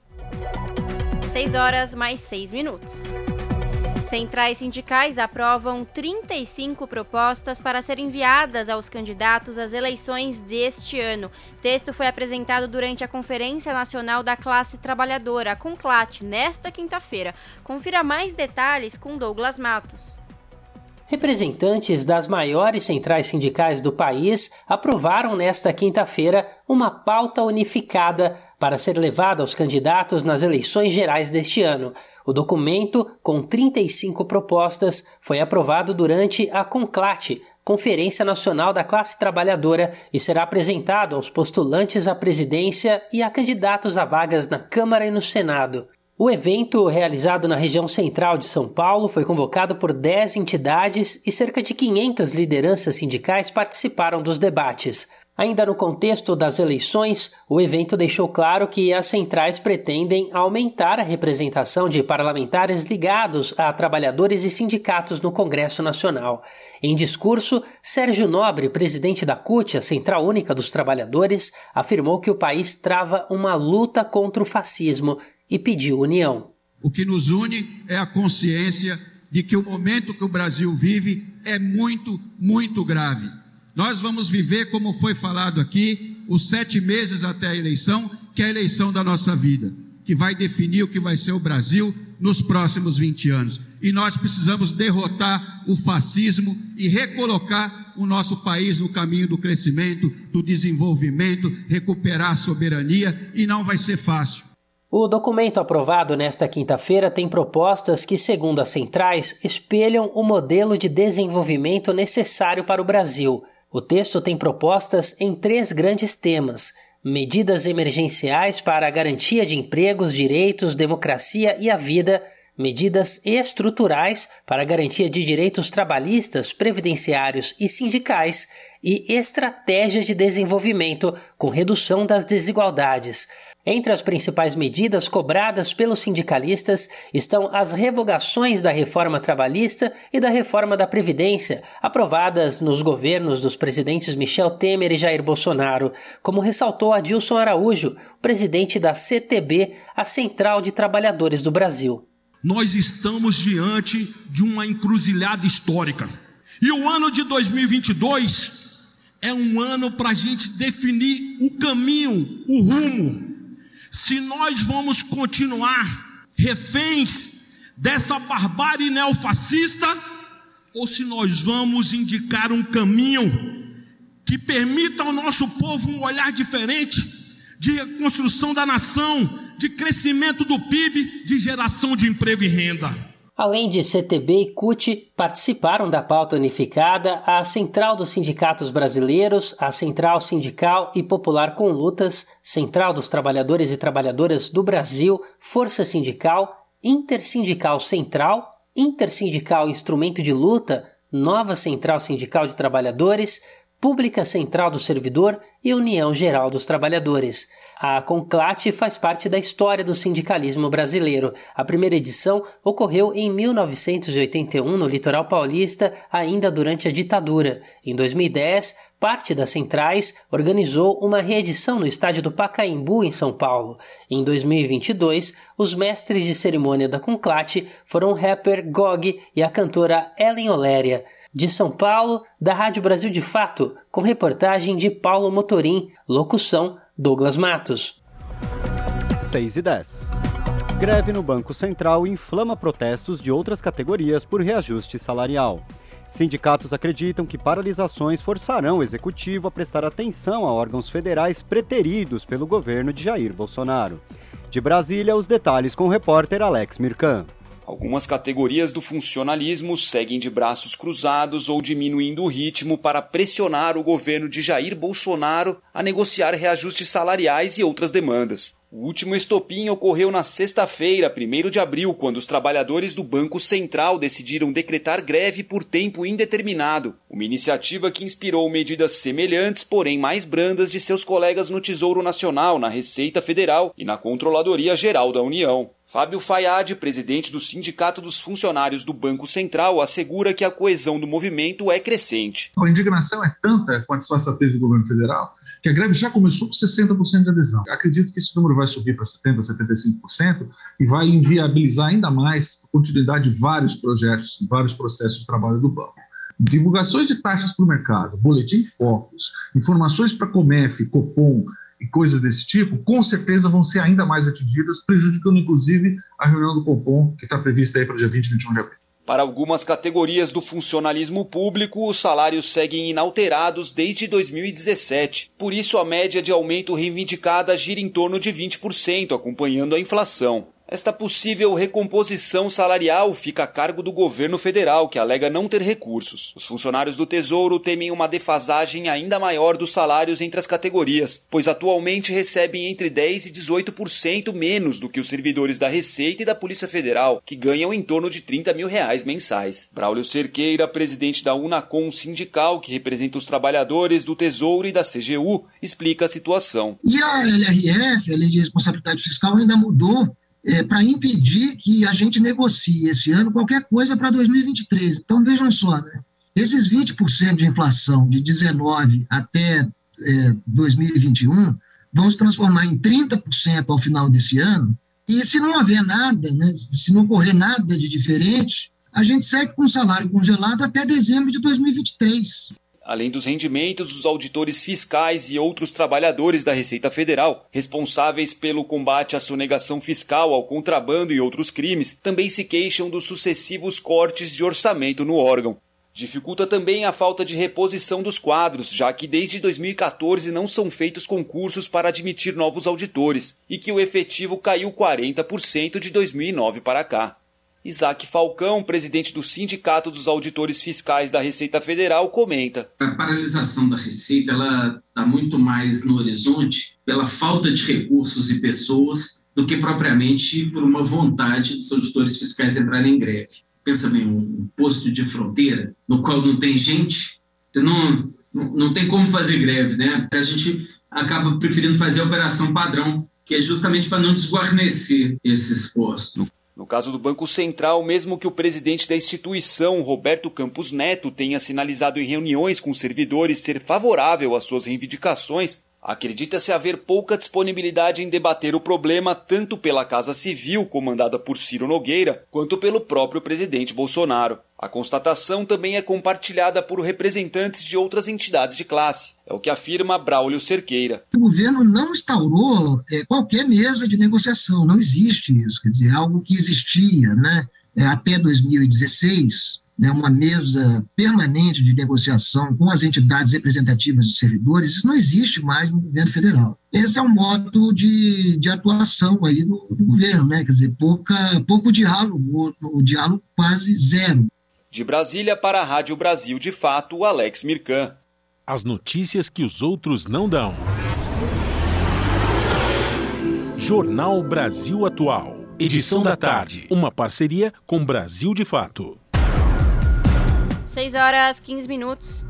6 horas mais 6 minutos. Centrais sindicais aprovam 35 propostas para serem enviadas aos candidatos às eleições deste ano. O texto foi apresentado durante a Conferência Nacional da Classe Trabalhadora, CONCLAT, nesta quinta-feira. Confira mais detalhes com Douglas Matos. Representantes das maiores centrais sindicais do país aprovaram nesta quinta-feira uma pauta unificada para ser levada aos candidatos nas eleições gerais deste ano. O documento, com 35 propostas, foi aprovado durante a CONCLAT, Conferência Nacional da Classe Trabalhadora, e será apresentado aos postulantes à presidência e a candidatos a vagas na Câmara e no Senado. O evento, realizado na região central de São Paulo, foi convocado por 10 entidades e cerca de 500 lideranças sindicais participaram dos debates. Ainda no contexto das eleições, o evento deixou claro que as centrais pretendem aumentar a representação de parlamentares ligados a trabalhadores e sindicatos no Congresso Nacional. Em discurso, Sérgio Nobre, presidente da CUT, a Central Única dos Trabalhadores, afirmou que o país trava uma luta contra o fascismo e pediu união. O que nos une é a consciência de que o momento que o Brasil vive é muito, muito grave nós vamos viver, como foi falado aqui, os sete meses até a eleição, que é a eleição da nossa vida, que vai definir o que vai ser o Brasil nos próximos 20 anos. E nós precisamos derrotar o fascismo e recolocar o nosso país no caminho do crescimento, do desenvolvimento, recuperar a soberania, e não vai ser fácil. O documento aprovado nesta quinta-feira tem propostas que, segundo as centrais, espelham o modelo de desenvolvimento necessário para o Brasil O texto tem propostas em três grandes temas: medidas emergenciais para a garantia de empregos, direitos, democracia e a vida, medidas estruturais para a garantia de direitos trabalhistas, previdenciários e sindicais e estratégia de desenvolvimento com redução das desigualdades. Entre as principais medidas cobradas pelos sindicalistas estão as revogações da reforma trabalhista e da reforma da Previdência, aprovadas nos governos dos presidentes Michel Temer e Jair Bolsonaro, como ressaltou Adilson Araújo, presidente da CTB, a Central de Trabalhadores do Brasil. Nós estamos diante de uma encruzilhada histórica. E o ano de 2022 é um ano para a gente definir o caminho, o rumo se nós vamos continuar reféns dessa barbárie neofascista ou se nós vamos indicar um caminho que permita ao nosso povo um olhar diferente de reconstrução da nação, de crescimento do PIB, de geração de emprego e renda. Além de CTB e CUT, participaram da pauta unificada a Central dos Sindicatos Brasileiros, a Central Sindical e Popular com Lutas, Central dos Trabalhadores e Trabalhadoras do Brasil, Força Sindical, Intersindical Central, Intersindical Instrumento de Luta, Nova Central Sindical de Trabalhadores, Pública Central do Servidor e União Geral dos Trabalhadores. A Conclate faz parte da história do sindicalismo brasileiro. A primeira edição ocorreu em 1981 no litoral paulista, ainda durante a ditadura. Em 2010, parte das centrais organizou uma reedição no estádio do Pacaembu, em São Paulo. Em 2022, os mestres de cerimônia da Conclate foram o rapper Gog e a cantora Ellen Oléria. De São Paulo, da Rádio Brasil de Fato, com reportagem de Paulo Motorim, locução Douglas Matos. 6 e 10. Greve no Banco Central inflama protestos de outras categorias por reajuste salarial. Sindicatos acreditam que paralisações forçarão o executivo a prestar atenção a órgãos federais preteridos pelo governo de Jair Bolsonaro. De Brasília, os detalhes com o repórter Alex Mirkan. Algumas categorias do funcionalismo seguem de braços cruzados ou diminuindo o ritmo para pressionar o governo de Jair Bolsonaro a negociar reajustes salariais e outras demandas. O último estopim ocorreu na sexta-feira, 1 de abril, quando os trabalhadores do Banco Central decidiram decretar greve por tempo indeterminado. Uma iniciativa que inspirou medidas semelhantes, porém mais brandas, de seus colegas no Tesouro Nacional, na Receita Federal e na Controladoria Geral da União. Fábio Fayad, presidente do Sindicato dos Funcionários do Banco Central, assegura que a coesão do movimento é crescente. A indignação é tanta com a disfarçatez do governo federal que a greve já começou com 60% de adesão. Acredito que esse número vai subir para 70%, 75% e vai inviabilizar ainda mais a continuidade de vários projetos, vários processos de trabalho do banco. Divulgações de taxas para o mercado, boletim focos, informações para Comef, Copom e coisas desse tipo, com certeza vão ser ainda mais atingidas, prejudicando inclusive a reunião do Copom, que está prevista aí para dia 20 e 21 de abril. Para algumas categorias do funcionalismo público, os salários seguem inalterados desde 2017. Por isso, a média de aumento reivindicada gira em torno de 20%, acompanhando a inflação. Esta possível recomposição salarial fica a cargo do governo federal, que alega não ter recursos. Os funcionários do Tesouro temem uma defasagem ainda maior dos salários entre as categorias, pois atualmente recebem entre 10% e 18% menos do que os servidores da Receita e da Polícia Federal, que ganham em torno de 30 mil reais mensais. Braulio Cerqueira, presidente da Unacom Sindical, que representa os trabalhadores do Tesouro e da CGU, explica a situação. E a LRF, a Lei de Responsabilidade Fiscal, ainda mudou é, para impedir que a gente negocie esse ano qualquer coisa para 2023. Então, vejam só, né? esses 20% de inflação de 19 até é, 2021 vão se transformar em 30% ao final desse ano, e se não houver nada, né, se não ocorrer nada de diferente, a gente segue com o salário congelado até dezembro de 2023. Além dos rendimentos, os auditores fiscais e outros trabalhadores da Receita Federal, responsáveis pelo combate à sonegação fiscal, ao contrabando e outros crimes, também se queixam dos sucessivos cortes de orçamento no órgão. Dificulta também a falta de reposição dos quadros, já que desde 2014 não são feitos concursos para admitir novos auditores e que o efetivo caiu 40% de 2009 para cá. Isaac Falcão, presidente do Sindicato dos Auditores Fiscais da Receita Federal, comenta. A paralisação da Receita está muito mais no horizonte pela falta de recursos e pessoas do que propriamente por uma vontade dos auditores fiscais entrarem em greve. Pensa bem, um posto de fronteira no qual não tem gente, você não, não, não tem como fazer greve, né? A gente acaba preferindo fazer a operação padrão, que é justamente para não desguarnecer esses postos. No caso do Banco Central, mesmo que o presidente da instituição, Roberto Campos Neto, tenha sinalizado em reuniões com servidores ser favorável às suas reivindicações, acredita-se haver pouca disponibilidade em debater o problema tanto pela Casa Civil, comandada por Ciro Nogueira, quanto pelo próprio presidente Bolsonaro. A constatação também é compartilhada por representantes de outras entidades de classe. É o que afirma Braulio Cerqueira. O governo não instaurou é, qualquer mesa de negociação, não existe isso. Quer dizer, algo que existia né, é, até 2016, né, uma mesa permanente de negociação com as entidades representativas dos servidores, isso não existe mais no governo federal. Esse é um modo de, de atuação aí do, do governo, né? quer dizer, pouca, pouco diálogo, o diálogo quase zero. De Brasília para a Rádio Brasil de Fato, Alex Mirkan. As notícias que os outros não dão. Jornal Brasil Atual. Edição da tarde. Uma parceria com Brasil de Fato. 6 horas 15 minutos.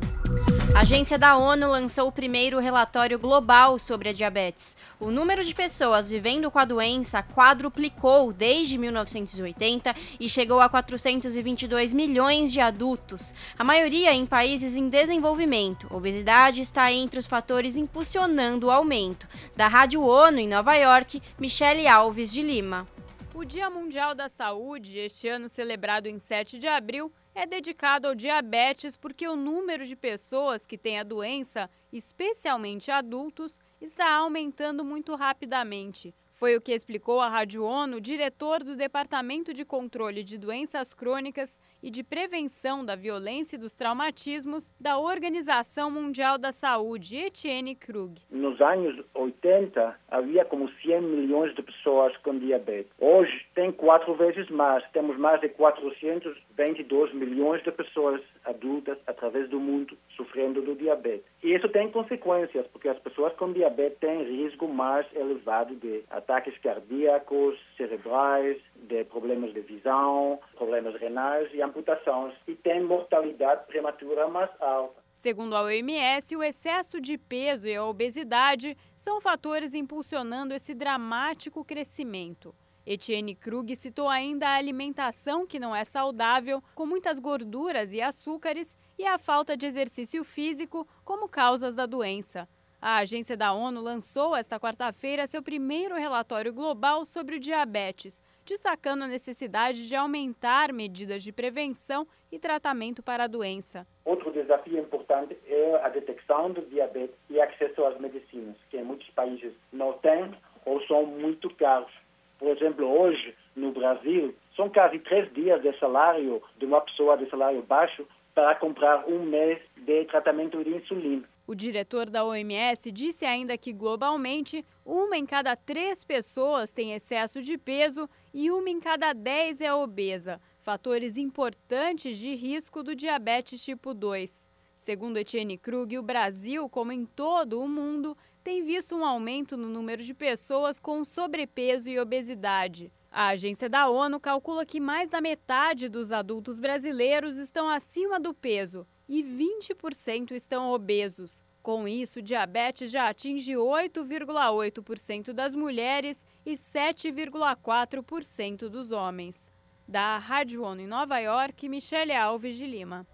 A agência da ONU lançou o primeiro relatório global sobre a diabetes. O número de pessoas vivendo com a doença quadruplicou desde 1980 e chegou a 422 milhões de adultos, a maioria em países em desenvolvimento. Obesidade está entre os fatores impulsionando o aumento. Da Rádio ONU em Nova York, Michele Alves de Lima. O Dia Mundial da Saúde, este ano celebrado em 7 de abril, é dedicado ao diabetes porque o número de pessoas que têm a doença, especialmente adultos, está aumentando muito rapidamente. Foi o que explicou à Rádio ONU diretor do Departamento de Controle de Doenças Crônicas e de Prevenção da Violência e dos Traumatismos da Organização Mundial da Saúde, Etienne Krug. Nos anos 80, havia como 100 milhões de pessoas com diabetes. Hoje tem quatro vezes mais. Temos mais de 422 milhões de pessoas adultas através do mundo sofrendo do diabetes. E isso tem consequências, porque as pessoas com diabetes têm risco mais elevado de ataques cardíacos, cerebrais, de problemas de visão, problemas renais e amputações, e têm mortalidade prematura mais alta. Segundo a OMS, o excesso de peso e a obesidade são fatores impulsionando esse dramático crescimento. Etienne Krug citou ainda a alimentação que não é saudável, com muitas gorduras e açúcares, e a falta de exercício físico como causas da doença. A agência da ONU lançou esta quarta-feira seu primeiro relatório global sobre o diabetes, destacando a necessidade de aumentar medidas de prevenção e tratamento para a doença. Outro desafio importante é a detecção do diabetes e acesso às medicinas, que em muitos países não tem ou são muito caros. Por exemplo, hoje, no Brasil, são quase três dias de salário de uma pessoa de salário baixo para comprar um mês de tratamento de insulina. O diretor da OMS disse ainda que, globalmente, uma em cada três pessoas tem excesso de peso e uma em cada dez é obesa, fatores importantes de risco do diabetes tipo 2. Segundo Etienne Krug, o Brasil, como em todo o mundo, tem visto um aumento no número de pessoas com sobrepeso e obesidade. A agência da ONU calcula que mais da metade dos adultos brasileiros estão acima do peso e 20% estão obesos. Com isso, diabetes já atinge 8,8% das mulheres e 7,4% dos homens. Da Rádio ONU em Nova York, Michele Alves de Lima.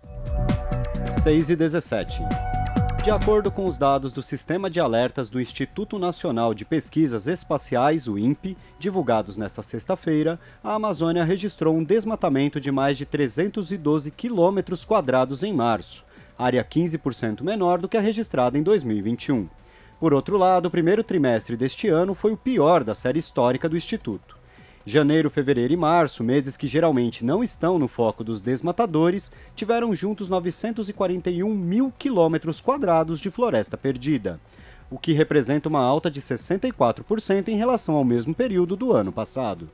6 e 17. De acordo com os dados do Sistema de Alertas do Instituto Nacional de Pesquisas Espaciais, o INPE, divulgados nesta sexta-feira, a Amazônia registrou um desmatamento de mais de 312 quilômetros quadrados em março, área 15% menor do que a registrada em 2021. Por outro lado, o primeiro trimestre deste ano foi o pior da série histórica do Instituto. Janeiro, fevereiro e março, meses que geralmente não estão no foco dos desmatadores, tiveram juntos 941 mil quilômetros quadrados de floresta perdida, o que representa uma alta de 64% em relação ao mesmo período do ano passado.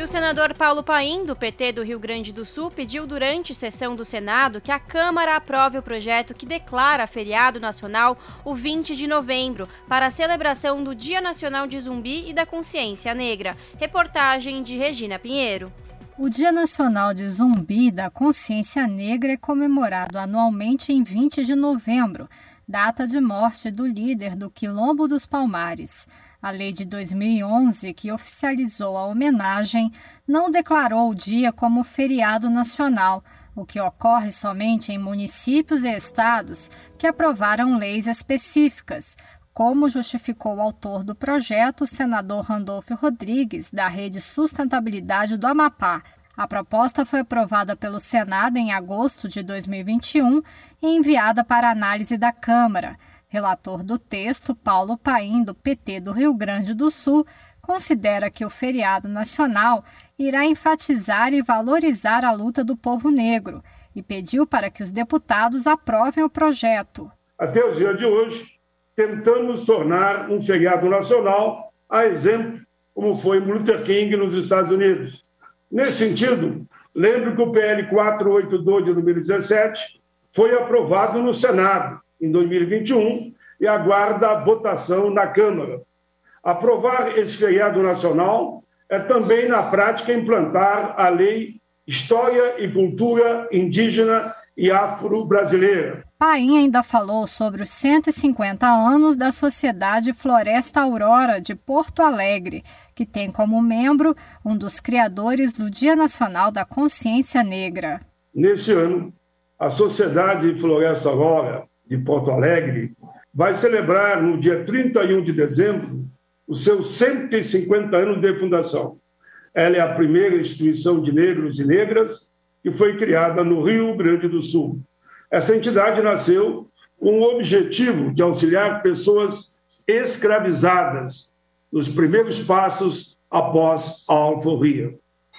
E o senador Paulo Paim, do PT do Rio Grande do Sul, pediu durante sessão do Senado que a Câmara aprove o projeto que declara feriado nacional o 20 de novembro para a celebração do Dia Nacional de Zumbi e da Consciência Negra. Reportagem de Regina Pinheiro. O Dia Nacional de Zumbi da Consciência Negra é comemorado anualmente em 20 de novembro, data de morte do líder do Quilombo dos Palmares. A lei de 2011, que oficializou a homenagem, não declarou o dia como feriado nacional, o que ocorre somente em municípios e estados que aprovaram leis específicas, como justificou o autor do projeto, o senador Randolfo Rodrigues, da Rede Sustentabilidade do Amapá. A proposta foi aprovada pelo Senado em agosto de 2021 e enviada para análise da Câmara. Relator do texto, Paulo Paim, do PT do Rio Grande do Sul, considera que o feriado nacional irá enfatizar e valorizar a luta do povo negro e pediu para que os deputados aprovem o projeto. Até o dia de hoje, tentamos tornar um feriado nacional, a exemplo, como foi Luther King nos Estados Unidos. Nesse sentido, lembro que o PL 482 de 2017 foi aprovado no Senado em 2021 e aguarda a votação na Câmara. Aprovar esse feriado nacional é também, na prática, implantar a Lei História e Cultura Indígena e Afro-Brasileira. Paim ainda falou sobre os 150 anos da Sociedade Floresta Aurora de Porto Alegre, que tem como membro um dos criadores do Dia Nacional da Consciência Negra. Neste ano, a Sociedade Floresta Aurora de Porto Alegre vai celebrar no dia 31 de dezembro os seus 150 anos de fundação. Ela é a primeira instituição de negros e negras que foi criada no Rio Grande do Sul. Essa entidade nasceu com o objetivo de auxiliar pessoas escravizadas nos primeiros passos após a alforria.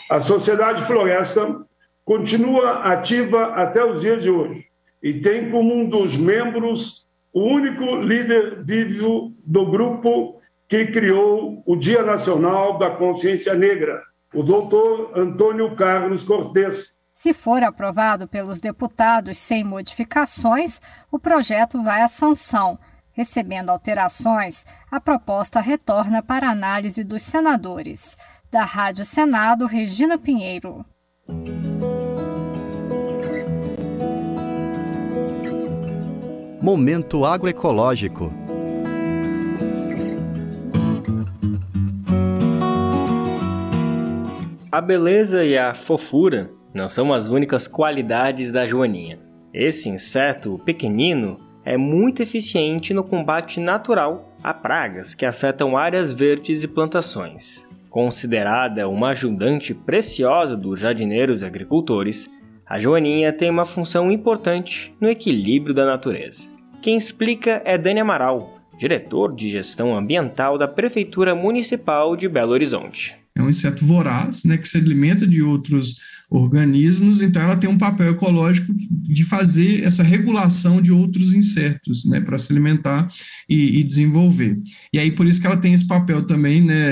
A Sociedade Floresta continua ativa até os dias de hoje e tem como um dos membros o único líder vivo do grupo que criou o Dia Nacional da Consciência Negra, o doutor Antônio Carlos Cortes, se for aprovado pelos deputados sem modificações, o projeto vai à sanção. Recebendo alterações, a proposta retorna para análise dos senadores. Da Rádio Senado, Regina Pinheiro. Momento agroecológico. A beleza e a fofura não são as únicas qualidades da joaninha. Esse inseto pequenino é muito eficiente no combate natural a pragas que afetam áreas verdes e plantações. Considerada uma ajudante preciosa dos jardineiros e agricultores, a joaninha tem uma função importante no equilíbrio da natureza. Quem explica é Dani Amaral, diretor de gestão ambiental da Prefeitura Municipal de Belo Horizonte. É um inseto voraz, né, que se alimenta de outros organismos, então ela tem um papel ecológico de fazer essa regulação de outros insetos, né, para se alimentar e, e, desenvolver. E aí por isso que ela tem esse papel também, né,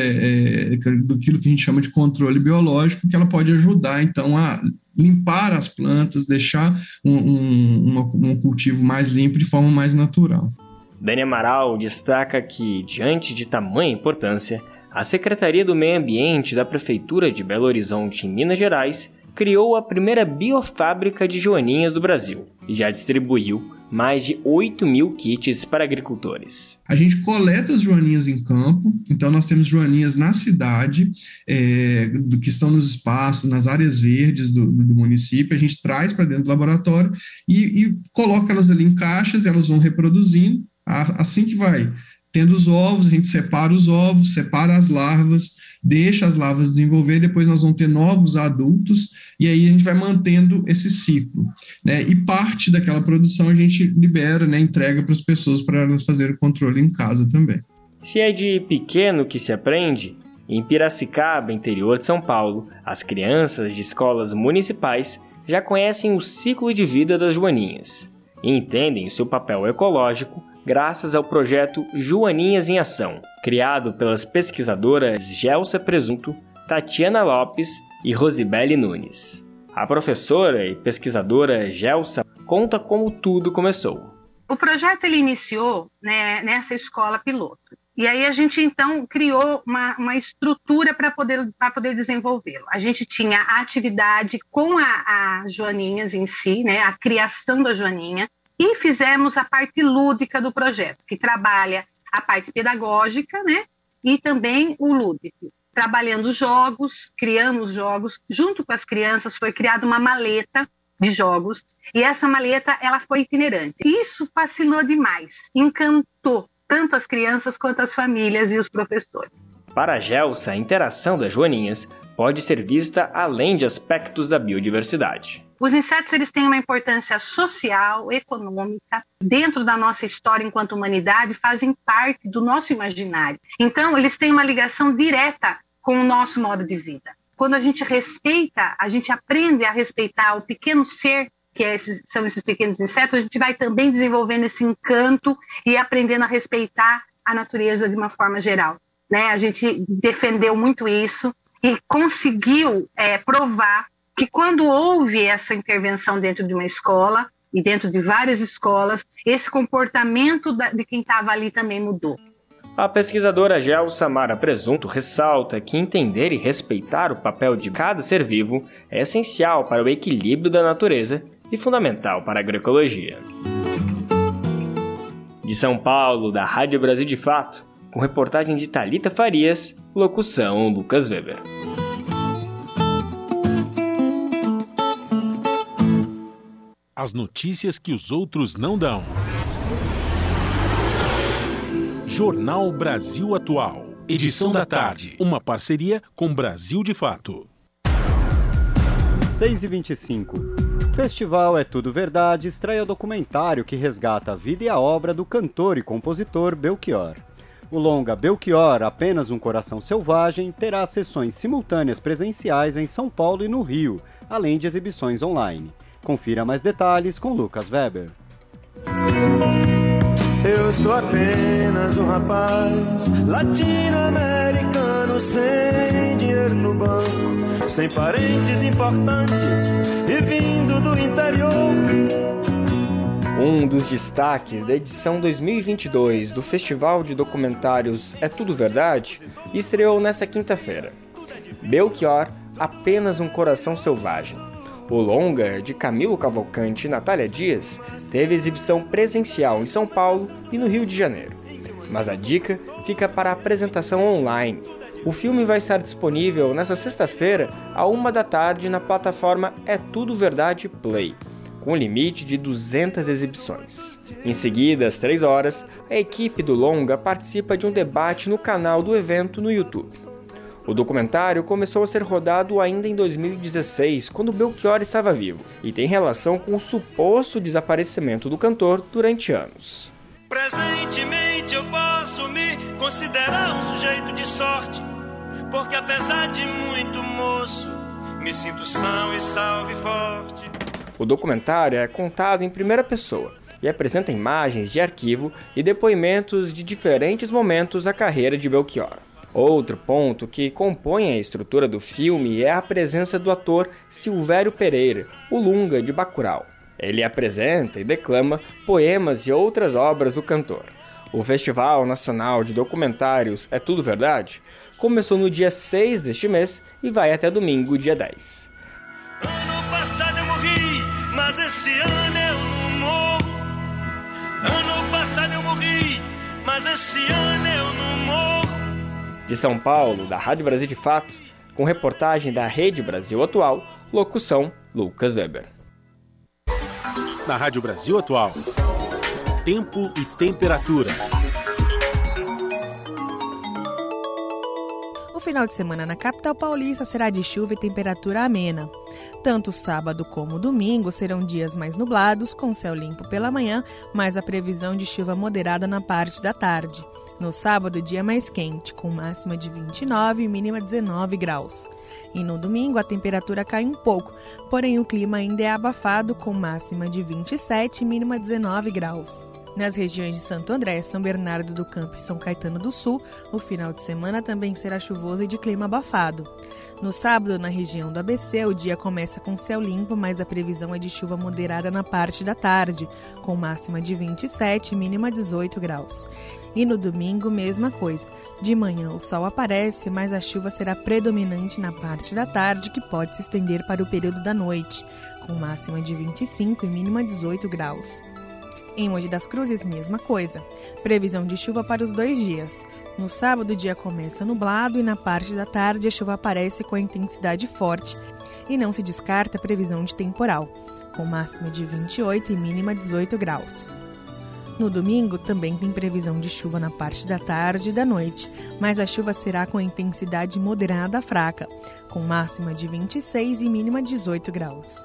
é, do que a gente chama de controle biológico, que ela pode ajudar então a limpar as plantas, deixar um, um, um cultivo mais limpo de forma mais natural. Dani Amaral destaca que, diante de tamanha importância, a Secretaria do Meio Ambiente da Prefeitura de Belo Horizonte, em Minas Gerais, criou a primeira biofábrica de joaninhas do Brasil e já distribuiu mais de 8 mil kits para agricultores. A gente coleta as joaninhas em campo, então nós temos joaninhas na cidade, é, do que estão nos espaços, nas áreas verdes do, do município, a gente traz para dentro do laboratório e, e coloca elas ali em caixas, elas vão reproduzindo, assim que vai Tendo os ovos, a gente separa os ovos, separa as larvas, deixa as larvas desenvolver, depois nós vamos ter novos adultos, e aí a gente vai mantendo esse ciclo. Né? E parte daquela produção a gente libera, né, entrega para as pessoas para elas fazerem o controle em casa também. Se é de pequeno que se aprende, em Piracicaba, interior de São Paulo, as crianças de escolas municipais já conhecem o ciclo de vida das joaninhas e entendem o seu papel ecológico graças ao projeto Joaninhas em Ação, criado pelas pesquisadoras Gelsa Presunto, Tatiana Lopes e Rosibele Nunes. A professora e pesquisadora Gelsa conta como tudo começou. O projeto ele iniciou né, nessa escola piloto. E aí a gente então criou uma, uma estrutura para poder, poder desenvolvê-lo. A gente tinha a atividade com a, a Joaninhas em si, né, a criação da Joaninha, e fizemos a parte lúdica do projeto, que trabalha a parte pedagógica, né, e também o lúdico. Trabalhando jogos, criamos jogos, junto com as crianças foi criada uma maleta de jogos, e essa maleta ela foi itinerante. Isso fascinou demais, encantou tanto as crianças quanto as famílias e os professores. Para a Gelsa, a interação das joaninhas pode ser vista além de aspectos da biodiversidade. Os insetos eles têm uma importância social, econômica, dentro da nossa história enquanto humanidade, fazem parte do nosso imaginário. Então, eles têm uma ligação direta com o nosso modo de vida. Quando a gente respeita, a gente aprende a respeitar o pequeno ser que é esses, são esses pequenos insetos, a gente vai também desenvolvendo esse encanto e aprendendo a respeitar a natureza de uma forma geral. Né? A gente defendeu muito isso e conseguiu é, provar que quando houve essa intervenção dentro de uma escola e dentro de várias escolas, esse comportamento de quem estava ali também mudou. A pesquisadora Gel Samara Presunto ressalta que entender e respeitar o papel de cada ser vivo é essencial para o equilíbrio da natureza e fundamental para a agroecologia. De São Paulo, da Rádio Brasil de Fato, com reportagem de Talita Farias, locução Lucas Weber. As notícias que os outros não dão. Jornal Brasil Atual. Edição da tarde. Uma parceria com Brasil de Fato. 6 e 25 Festival É Tudo Verdade estreia documentário que resgata a vida e a obra do cantor e compositor Belchior. O longa Belchior, Apenas um Coração Selvagem, terá sessões simultâneas presenciais em São Paulo e no Rio, além de exibições online. Confira mais detalhes com Lucas Weber. Eu sou apenas um rapaz latino-americano sem dinheiro no banco, sem parentes importantes e vindo do interior. Um dos destaques da edição 2022 do Festival de Documentários É Tudo Verdade estreou nesta quinta-feira. Belchior, Apenas um Coração Selvagem o longa, de Camilo Cavalcante e Natália Dias, teve exibição presencial em São Paulo e no Rio de Janeiro. Mas a dica fica para a apresentação online. O filme vai estar disponível nesta sexta-feira, à uma da tarde, na plataforma É Tudo Verdade Play, com limite de 200 exibições. Em seguida, às 3 horas, a equipe do longa participa de um debate no canal do evento no YouTube. O documentário começou a ser rodado ainda em 2016, quando Belchior estava vivo, e tem relação com o suposto desaparecimento do cantor durante anos. Presentemente eu posso me considerar um sujeito de sorte, porque apesar de muito moço, me sinto são e salve forte. O documentário é contado em primeira pessoa e apresenta imagens de arquivo e depoimentos de diferentes momentos da carreira de Belchior. Outro ponto que compõe a estrutura do filme é a presença do ator Silvério Pereira, o Lunga de Bacurau. Ele apresenta e declama poemas e outras obras do cantor. O Festival Nacional de Documentários É Tudo Verdade começou no dia 6 deste mês e vai até domingo, dia 10. Ano passado eu morri, mas esse ano eu não morro. Ano passado eu morri, mas esse ano eu não. De São Paulo, da Rádio Brasil de Fato, com reportagem da Rede Brasil Atual, locução Lucas Weber. Na Rádio Brasil Atual, tempo e temperatura. O final de semana na capital paulista será de chuva e temperatura amena. Tanto sábado como domingo serão dias mais nublados, com céu limpo pela manhã, mas a previsão de chuva moderada na parte da tarde. No sábado, dia mais quente, com máxima de 29 e mínima 19 graus. E no domingo, a temperatura cai um pouco, porém o clima ainda é abafado, com máxima de 27 e mínima 19 graus. Nas regiões de Santo André, São Bernardo do Campo e São Caetano do Sul, o final de semana também será chuvoso e de clima abafado. No sábado, na região do ABC, o dia começa com céu limpo, mas a previsão é de chuva moderada na parte da tarde, com máxima de 27 e mínima 18 graus. E no domingo, mesma coisa. De manhã o sol aparece, mas a chuva será predominante na parte da tarde, que pode se estender para o período da noite, com máxima de 25 e mínima 18 graus. Em Monte das Cruzes, mesma coisa. Previsão de chuva para os dois dias. No sábado, o dia começa nublado e na parte da tarde a chuva aparece com intensidade forte e não se descarta a previsão de temporal, com máxima de 28 e mínima 18 graus. No domingo também tem previsão de chuva na parte da tarde e da noite, mas a chuva será com intensidade moderada a fraca, com máxima de 26 e mínima 18 graus.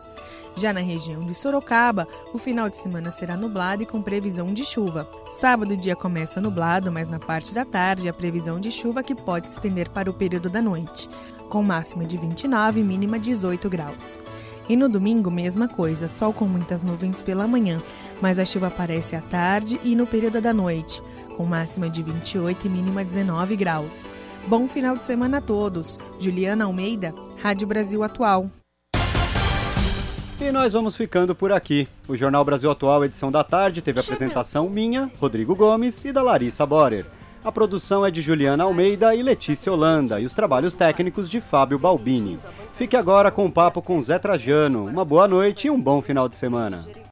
Já na região de Sorocaba, o final de semana será nublado e com previsão de chuva. Sábado o dia começa nublado, mas na parte da tarde a previsão de chuva que pode se estender para o período da noite, com máxima de 29 e mínima 18 graus. E no domingo, mesma coisa, sol com muitas nuvens pela manhã, mas a chuva aparece à tarde e no período da noite, com máxima de 28 e mínima 19 graus. Bom final de semana a todos. Juliana Almeida, Rádio Brasil Atual. E nós vamos ficando por aqui. O Jornal Brasil Atual, edição da tarde, teve apresentação minha, Rodrigo Gomes e da Larissa Borer. A produção é de Juliana Almeida e Letícia Holanda e os trabalhos técnicos de Fábio Balbini. Fique agora com o um papo com Zé Trajano. Uma boa noite e um bom final de semana.